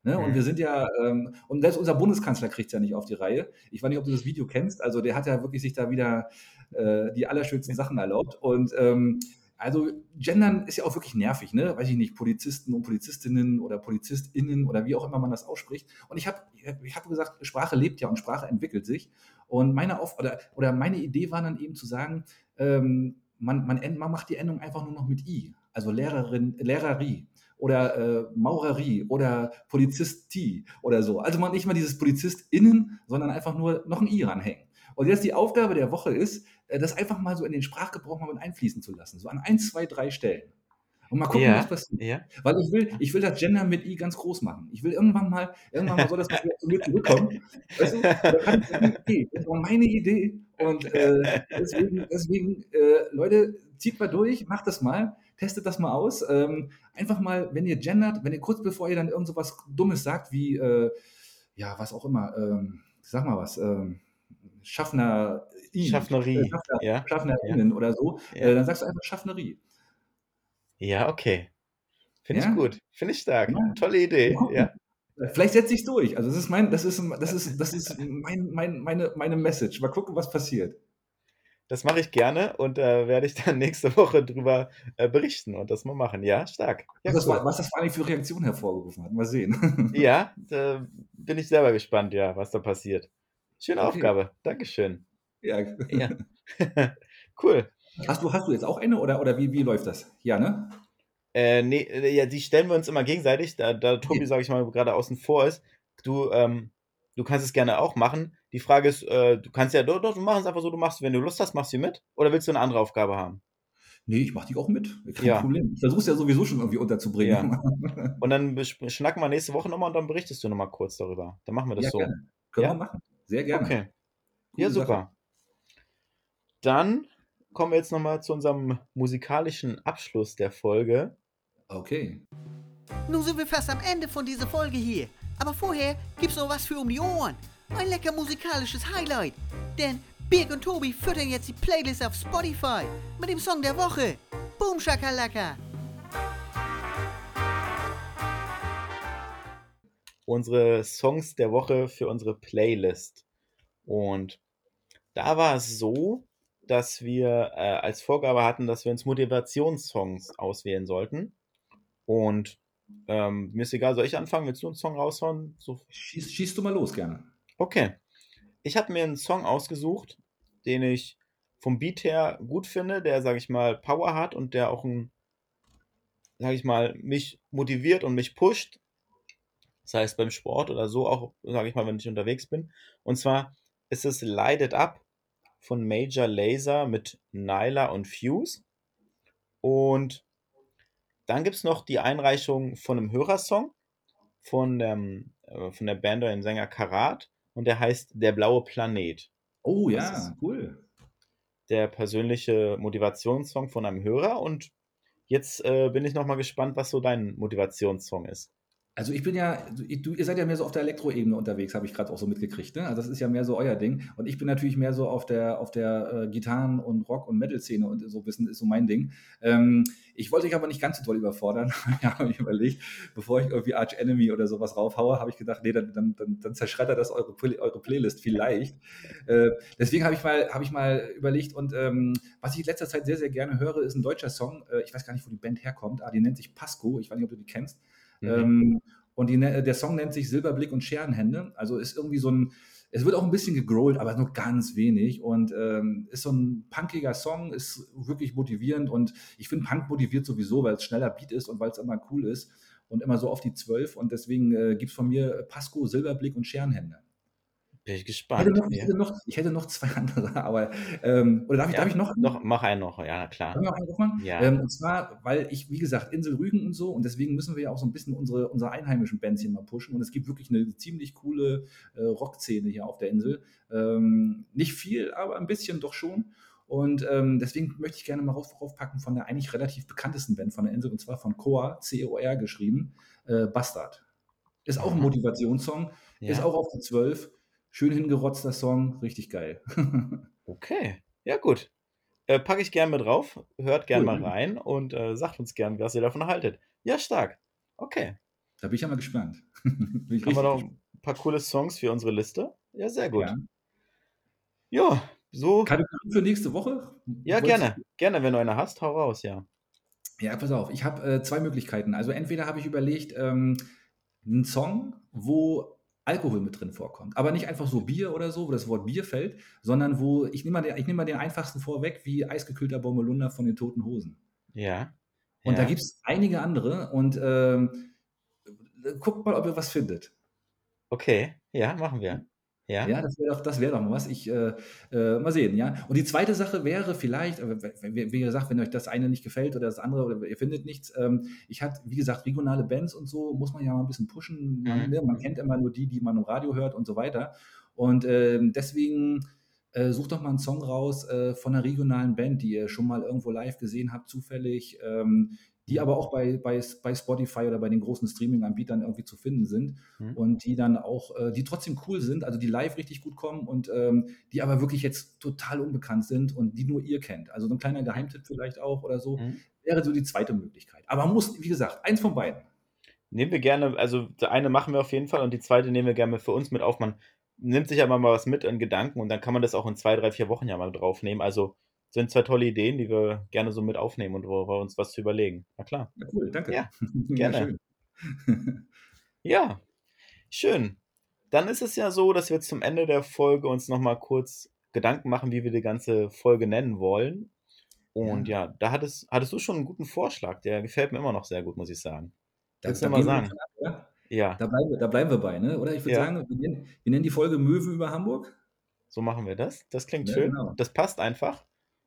Ne? Mhm. Und wir sind ja, ähm, und selbst unser Bundeskanzler kriegt es ja nicht auf die Reihe. Ich weiß nicht, ob du das Video kennst. Also der hat ja wirklich sich da wieder äh, die allerschönsten Sachen erlaubt. Und ähm, also Gendern ist ja auch wirklich nervig, ne? Weiß ich nicht, Polizisten und Polizistinnen oder PolizistInnen oder wie auch immer man das ausspricht. Und ich habe ich hab gesagt, Sprache lebt ja und Sprache entwickelt sich. Und meine Auf oder, oder meine Idee war dann eben zu sagen, ähm, man, man, man macht die Endung einfach nur noch mit I. Also Lehrerin, Lehrerie oder äh, Maurerie oder Polizistie oder so. Also man nicht mal dieses PolizistInnen, sondern einfach nur noch ein I ranhängen. Und jetzt die Aufgabe der Woche ist, das einfach mal so in den Sprachgebrauch mal mit einfließen zu lassen. So an ein, zwei, drei Stellen. Und mal gucken, ja, was passiert. Ja. Weil ich will, ich will das Gender mit I ganz groß machen. Ich will irgendwann mal, irgendwann mal soll das zu mir zurückkommen. Weißt du, das war meine Idee. Und äh, deswegen, deswegen äh, Leute, zieht mal durch, macht das mal, testet das mal aus. Ähm, einfach mal, wenn ihr gendert, wenn ihr kurz bevor ihr dann irgend so was Dummes sagt, wie, äh, ja, was auch immer, ähm, sag mal was, ähm, Schaffner, Schaffnerie, äh, Schaffner, ja. Schaffnerinnen ja. oder so, ja. äh, dann sagst du einfach Schaffnerie. Ja, okay. Finde ich gut. Finde ich stark. Tolle Idee. Ja. Vielleicht setze ich es durch. Also das ist mein, das ist, das ist, das ist mein, mein, meine, meine Message. Mal gucken, was passiert. Das mache ich gerne und äh, werde ich dann <laughs> nächste Woche drüber äh, berichten und das mal machen. Ja, stark. Ja, was, cool. was das vor allem für Reaktionen hervorgerufen hat. Mal sehen. ja, da <laughs> bin ich selber gespannt, ja, was da passiert. Schöne okay. Aufgabe. Dankeschön. Ja. ja. <laughs> cool. Hast du, hast du jetzt auch eine oder, oder wie, wie läuft das? Ja, ne? Äh, nee, äh, ja, die stellen wir uns immer gegenseitig, da, da Tobi, okay. sage ich mal, gerade außen vor ist. Du, ähm, du kannst es gerne auch machen. Die Frage ist, äh, du kannst ja, doch, doch, du machst es einfach so, du machst, wenn du Lust hast, machst du mit. Oder willst du eine andere Aufgabe haben? Nee, ich mach die auch mit. Kein ja. Problem. Ich versuche es ja sowieso schon irgendwie unterzubringen. Ja. <laughs> Und dann schnacken wir nächste Woche nochmal und dann berichtest du nochmal kurz darüber. Dann machen wir das ja, so. Gerne. Können ja? wir machen. Sehr gerne. Okay. Gute ja, super. Sache. Dann kommen wir jetzt nochmal zu unserem musikalischen Abschluss der Folge. Okay. Nun sind wir fast am Ende von dieser Folge hier. Aber vorher gibt's noch was für um die Ohren. Ein lecker musikalisches Highlight. Denn Birg und Tobi füttern jetzt die Playlist auf Spotify mit dem Song der Woche. Boom Shakalaka. Unsere Songs der Woche für unsere Playlist. Und da war es so, dass wir äh, als Vorgabe hatten, dass wir uns Motivationssongs auswählen sollten. Und ähm, mir ist egal, soll ich anfangen? Willst du einen Song raushauen? So. Schieß, schießt du mal los, gerne. Okay. Ich habe mir einen Song ausgesucht, den ich vom Beat her gut finde, der, sage ich mal, Power hat und der auch ein, sage ich mal, mich motiviert und mich pusht. Das heißt beim Sport oder so, auch, sage ich mal, wenn ich unterwegs bin. Und zwar ist es Light It Up von Major Laser mit Nyla und Fuse. Und dann gibt es noch die Einreichung von einem Hörersong von, ähm, von der Band oder dem Sänger Karat und der heißt Der blaue Planet. Oh ja, cool. Der persönliche Motivationssong von einem Hörer und jetzt äh, bin ich nochmal gespannt, was so dein Motivationssong ist. Also ich bin ja, du, ihr seid ja mehr so auf der Elektroebene unterwegs, habe ich gerade auch so mitgekriegt. Ne? Also das ist ja mehr so euer Ding. Und ich bin natürlich mehr so auf der, auf der äh, Gitarren- und Rock- und Metal-Szene und so wissen ist so mein Ding. Ähm, ich wollte euch aber nicht ganz so toll überfordern. <laughs> ja, habe ich überlegt, bevor ich irgendwie Arch Enemy oder sowas raufhaue, habe ich gedacht, nee, dann, dann, dann, dann zerschreddert das eure, eure Playlist vielleicht. Äh, deswegen habe ich, mal, hab ich mal überlegt und ähm, was ich in letzter Zeit sehr, sehr gerne höre, ist ein deutscher Song. Äh, ich weiß gar nicht, wo die Band herkommt, aber die nennt sich Pasco. Ich weiß nicht, ob du die kennst. Mhm. Ähm, und die, ne, der Song nennt sich Silberblick und Scherenhände. Also ist irgendwie so ein, es wird auch ein bisschen gegrollt, aber nur ganz wenig. Und ähm, ist so ein punkiger Song, ist wirklich motivierend. Und ich finde, Punk motiviert sowieso, weil es schneller Beat ist und weil es immer cool ist. Und immer so auf die Zwölf. Und deswegen äh, gibt es von mir Pasco, Silberblick und Scherenhände. Bin ich gespannt. Ich hätte noch, ich hätte noch, ich hätte noch zwei <laughs> andere, aber ähm, oder darf ich, ja, darf ich noch? noch? Mach einen noch, ja, klar. Darf ich noch einen aufmachen? Ja. Ähm, und zwar, weil ich, wie gesagt, Insel Rügen und so, und deswegen müssen wir ja auch so ein bisschen unsere, unsere einheimischen Bands hier mal pushen. Und es gibt wirklich eine ziemlich coole äh, Rockszene hier auf der Insel. Ähm, nicht viel, aber ein bisschen doch schon. Und ähm, deswegen möchte ich gerne mal rauf, raufpacken von der eigentlich relativ bekanntesten Band von der Insel, und zwar von Coa, C-O-R geschrieben, äh, Bastard. Ist auch ein Motivationssong, Ja. ist auch auf die 12. Schön hingerotzter Song, richtig geil. <laughs> Okay, ja gut. Äh, packe ich gern mit drauf, hört gern Cool. mal rein und äh, sagt uns gern, was ihr davon haltet. Ja, stark. Okay. da bin ich ja mal gespannt. <laughs> Haben wir noch ein paar coole Songs für unsere Liste? Ja, sehr gut. Ja. Ja, so. Kategorie für nächste Woche? Ja, Wolltest- gerne. Gerne, wenn du eine hast, hau raus, ja. Ja, pass auf, ich habe äh, zwei Möglichkeiten. Also entweder habe ich überlegt, ähm, einen Song, wo Alkohol mit drin vorkommt. Aber nicht einfach so Bier oder so, wo das Wort Bier fällt, sondern wo, ich nehme mal, den- ich nehm mal den einfachsten vorweg, wie eisgekühlter Bommelunder von den Toten Hosen. Ja. Und ja. da gibt es einige andere und ähm, guckt mal, ob ihr was findet. Okay, ja, machen wir. Ja. Ja, das wäre doch, das wär doch mal was. Ich, äh, äh, mal sehen, ja. Und die zweite Sache wäre vielleicht, äh, wie gesagt, wenn euch das eine nicht gefällt oder das andere oder ihr findet nichts, ähm, ich hatte, wie gesagt, regionale Bands und so, muss man ja mal ein bisschen pushen. Man, Mhm. ne, man kennt immer nur die, die man im Radio hört und so weiter. Und ähm, deswegen äh, sucht doch mal einen Song raus äh, von einer regionalen Band, die ihr schon mal irgendwo live gesehen habt, zufällig, ähm, die aber auch bei, bei, bei Spotify oder bei den großen Streaming-Anbietern irgendwie zu finden sind Mhm. und die dann auch, äh, die trotzdem cool sind, also die live richtig gut kommen und ähm, die aber wirklich jetzt total unbekannt sind und die nur ihr kennt. Also so ein kleiner Geheimtipp vielleicht auch oder so, Mhm. wäre so die zweite Möglichkeit. Aber muss, wie gesagt, eins von beiden. Nehmen wir gerne, also die eine machen wir auf jeden Fall und die zweite nehmen wir gerne für uns mit auf. Man nimmt sich ja mal was mit in Gedanken und dann kann man das auch in zwei, drei, vier Wochen ja mal draufnehmen. Also sind zwei tolle Ideen, die wir gerne so mit aufnehmen und wo wir uns was zu überlegen. Na klar. Ja, cool, danke. Ja, <laughs> gerne. schön. <laughs> Ja, schön. Dann ist es ja so, dass wir zum Ende der Folge uns nochmal kurz Gedanken machen, wie wir die ganze Folge nennen wollen. Und ja, da hattest, hattest du schon einen guten Vorschlag. Der gefällt mir immer noch sehr gut, muss ich sagen. Da, du mal sagen? Ja, da, bleiben, wir- da bleiben wir bei, ne? oder? Ich würde Ja. sagen, wir nennen, wir nennen die Folge Möwe über Hamburg. so machen wir das. Das klingt Ja, schön. genau. Das passt einfach.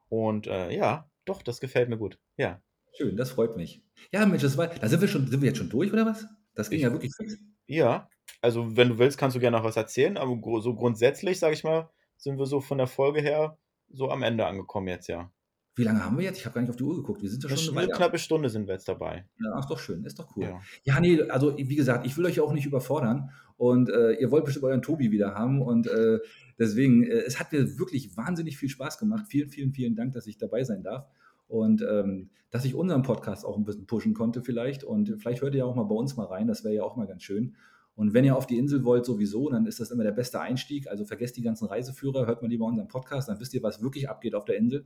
Und äh, ja, doch, das gefällt mir gut. Ja. Schön, das freut mich. Ja, Mensch, das war, da sind wir schon, sind wir jetzt schon durch, oder was? Das ging Ich- ja wirklich fix. Ja, also wenn du willst, kannst du gerne noch was erzählen, aber so grundsätzlich, sage ich mal, sind wir so von der Folge her so am Ende angekommen jetzt, ja. Wie lange haben wir jetzt? Ich habe gar nicht auf die Uhr geguckt. Wir sind ja schon sch- eine eine knappe Stunde sind wir jetzt dabei. Ja, ach, doch schön, ist doch cool. Ja. Ja, nee, also wie gesagt, ich will euch ja auch nicht überfordern und äh, ihr wollt bestimmt euren Tobi wieder haben und äh, deswegen, äh, es hat mir wirklich wahnsinnig viel Spaß gemacht. Vielen, vielen, vielen Dank, dass ich dabei sein darf und ähm, dass ich unseren Podcast auch ein bisschen pushen konnte vielleicht und vielleicht hört ihr ja auch mal bei uns mal rein, das wäre ja auch mal ganz schön. Und wenn ihr auf die Insel wollt sowieso, dann ist das immer der beste Einstieg. Also vergesst die ganzen Reiseführer, hört mal lieber unseren Podcast, dann wisst ihr, was wirklich abgeht auf der Insel.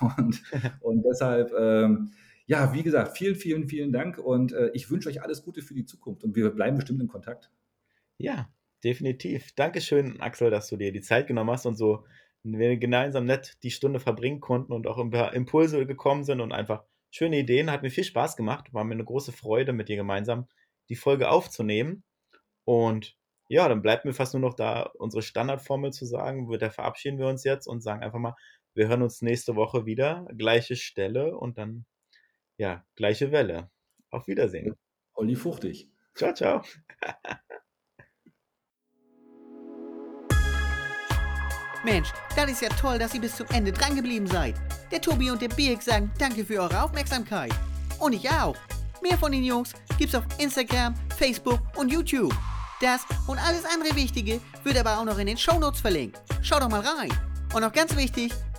Und, und deshalb, ähm, ja, wie gesagt, vielen, vielen, vielen Dank und äh, ich wünsche euch alles Gute für die Zukunft und wir bleiben bestimmt in Kontakt. Ja, definitiv. Dankeschön, Axel, dass du dir die Zeit genommen hast und so wir gemeinsam nett die Stunde verbringen konnten und auch ein paar Impulse gekommen sind und einfach schöne Ideen. Hat mir viel Spaß gemacht. War mir eine große Freude, mit dir gemeinsam die Folge aufzunehmen. Und ja, dann bleibt mir fast nur noch da unsere Standardformel zu sagen. Der verabschieden wir uns jetzt und sagen einfach mal, wir hören uns nächste Woche wieder. Gleiche Stelle und dann, ja, gleiche Welle. Auf Wiedersehen. Olli Fuchtig. Ciao, ciao. <laughs> Mensch, das ist ja toll, dass ihr bis zum Ende drangeblieben seid. Der Tobi und der Birk sagen danke für eure Aufmerksamkeit. Und ich auch. Mehr von den Jungs gibt's auf Instagram, Facebook und YouTube. Das und alles andere Wichtige wird aber auch noch in den Shownotes verlinkt. Schau doch mal rein. Und noch ganz wichtig,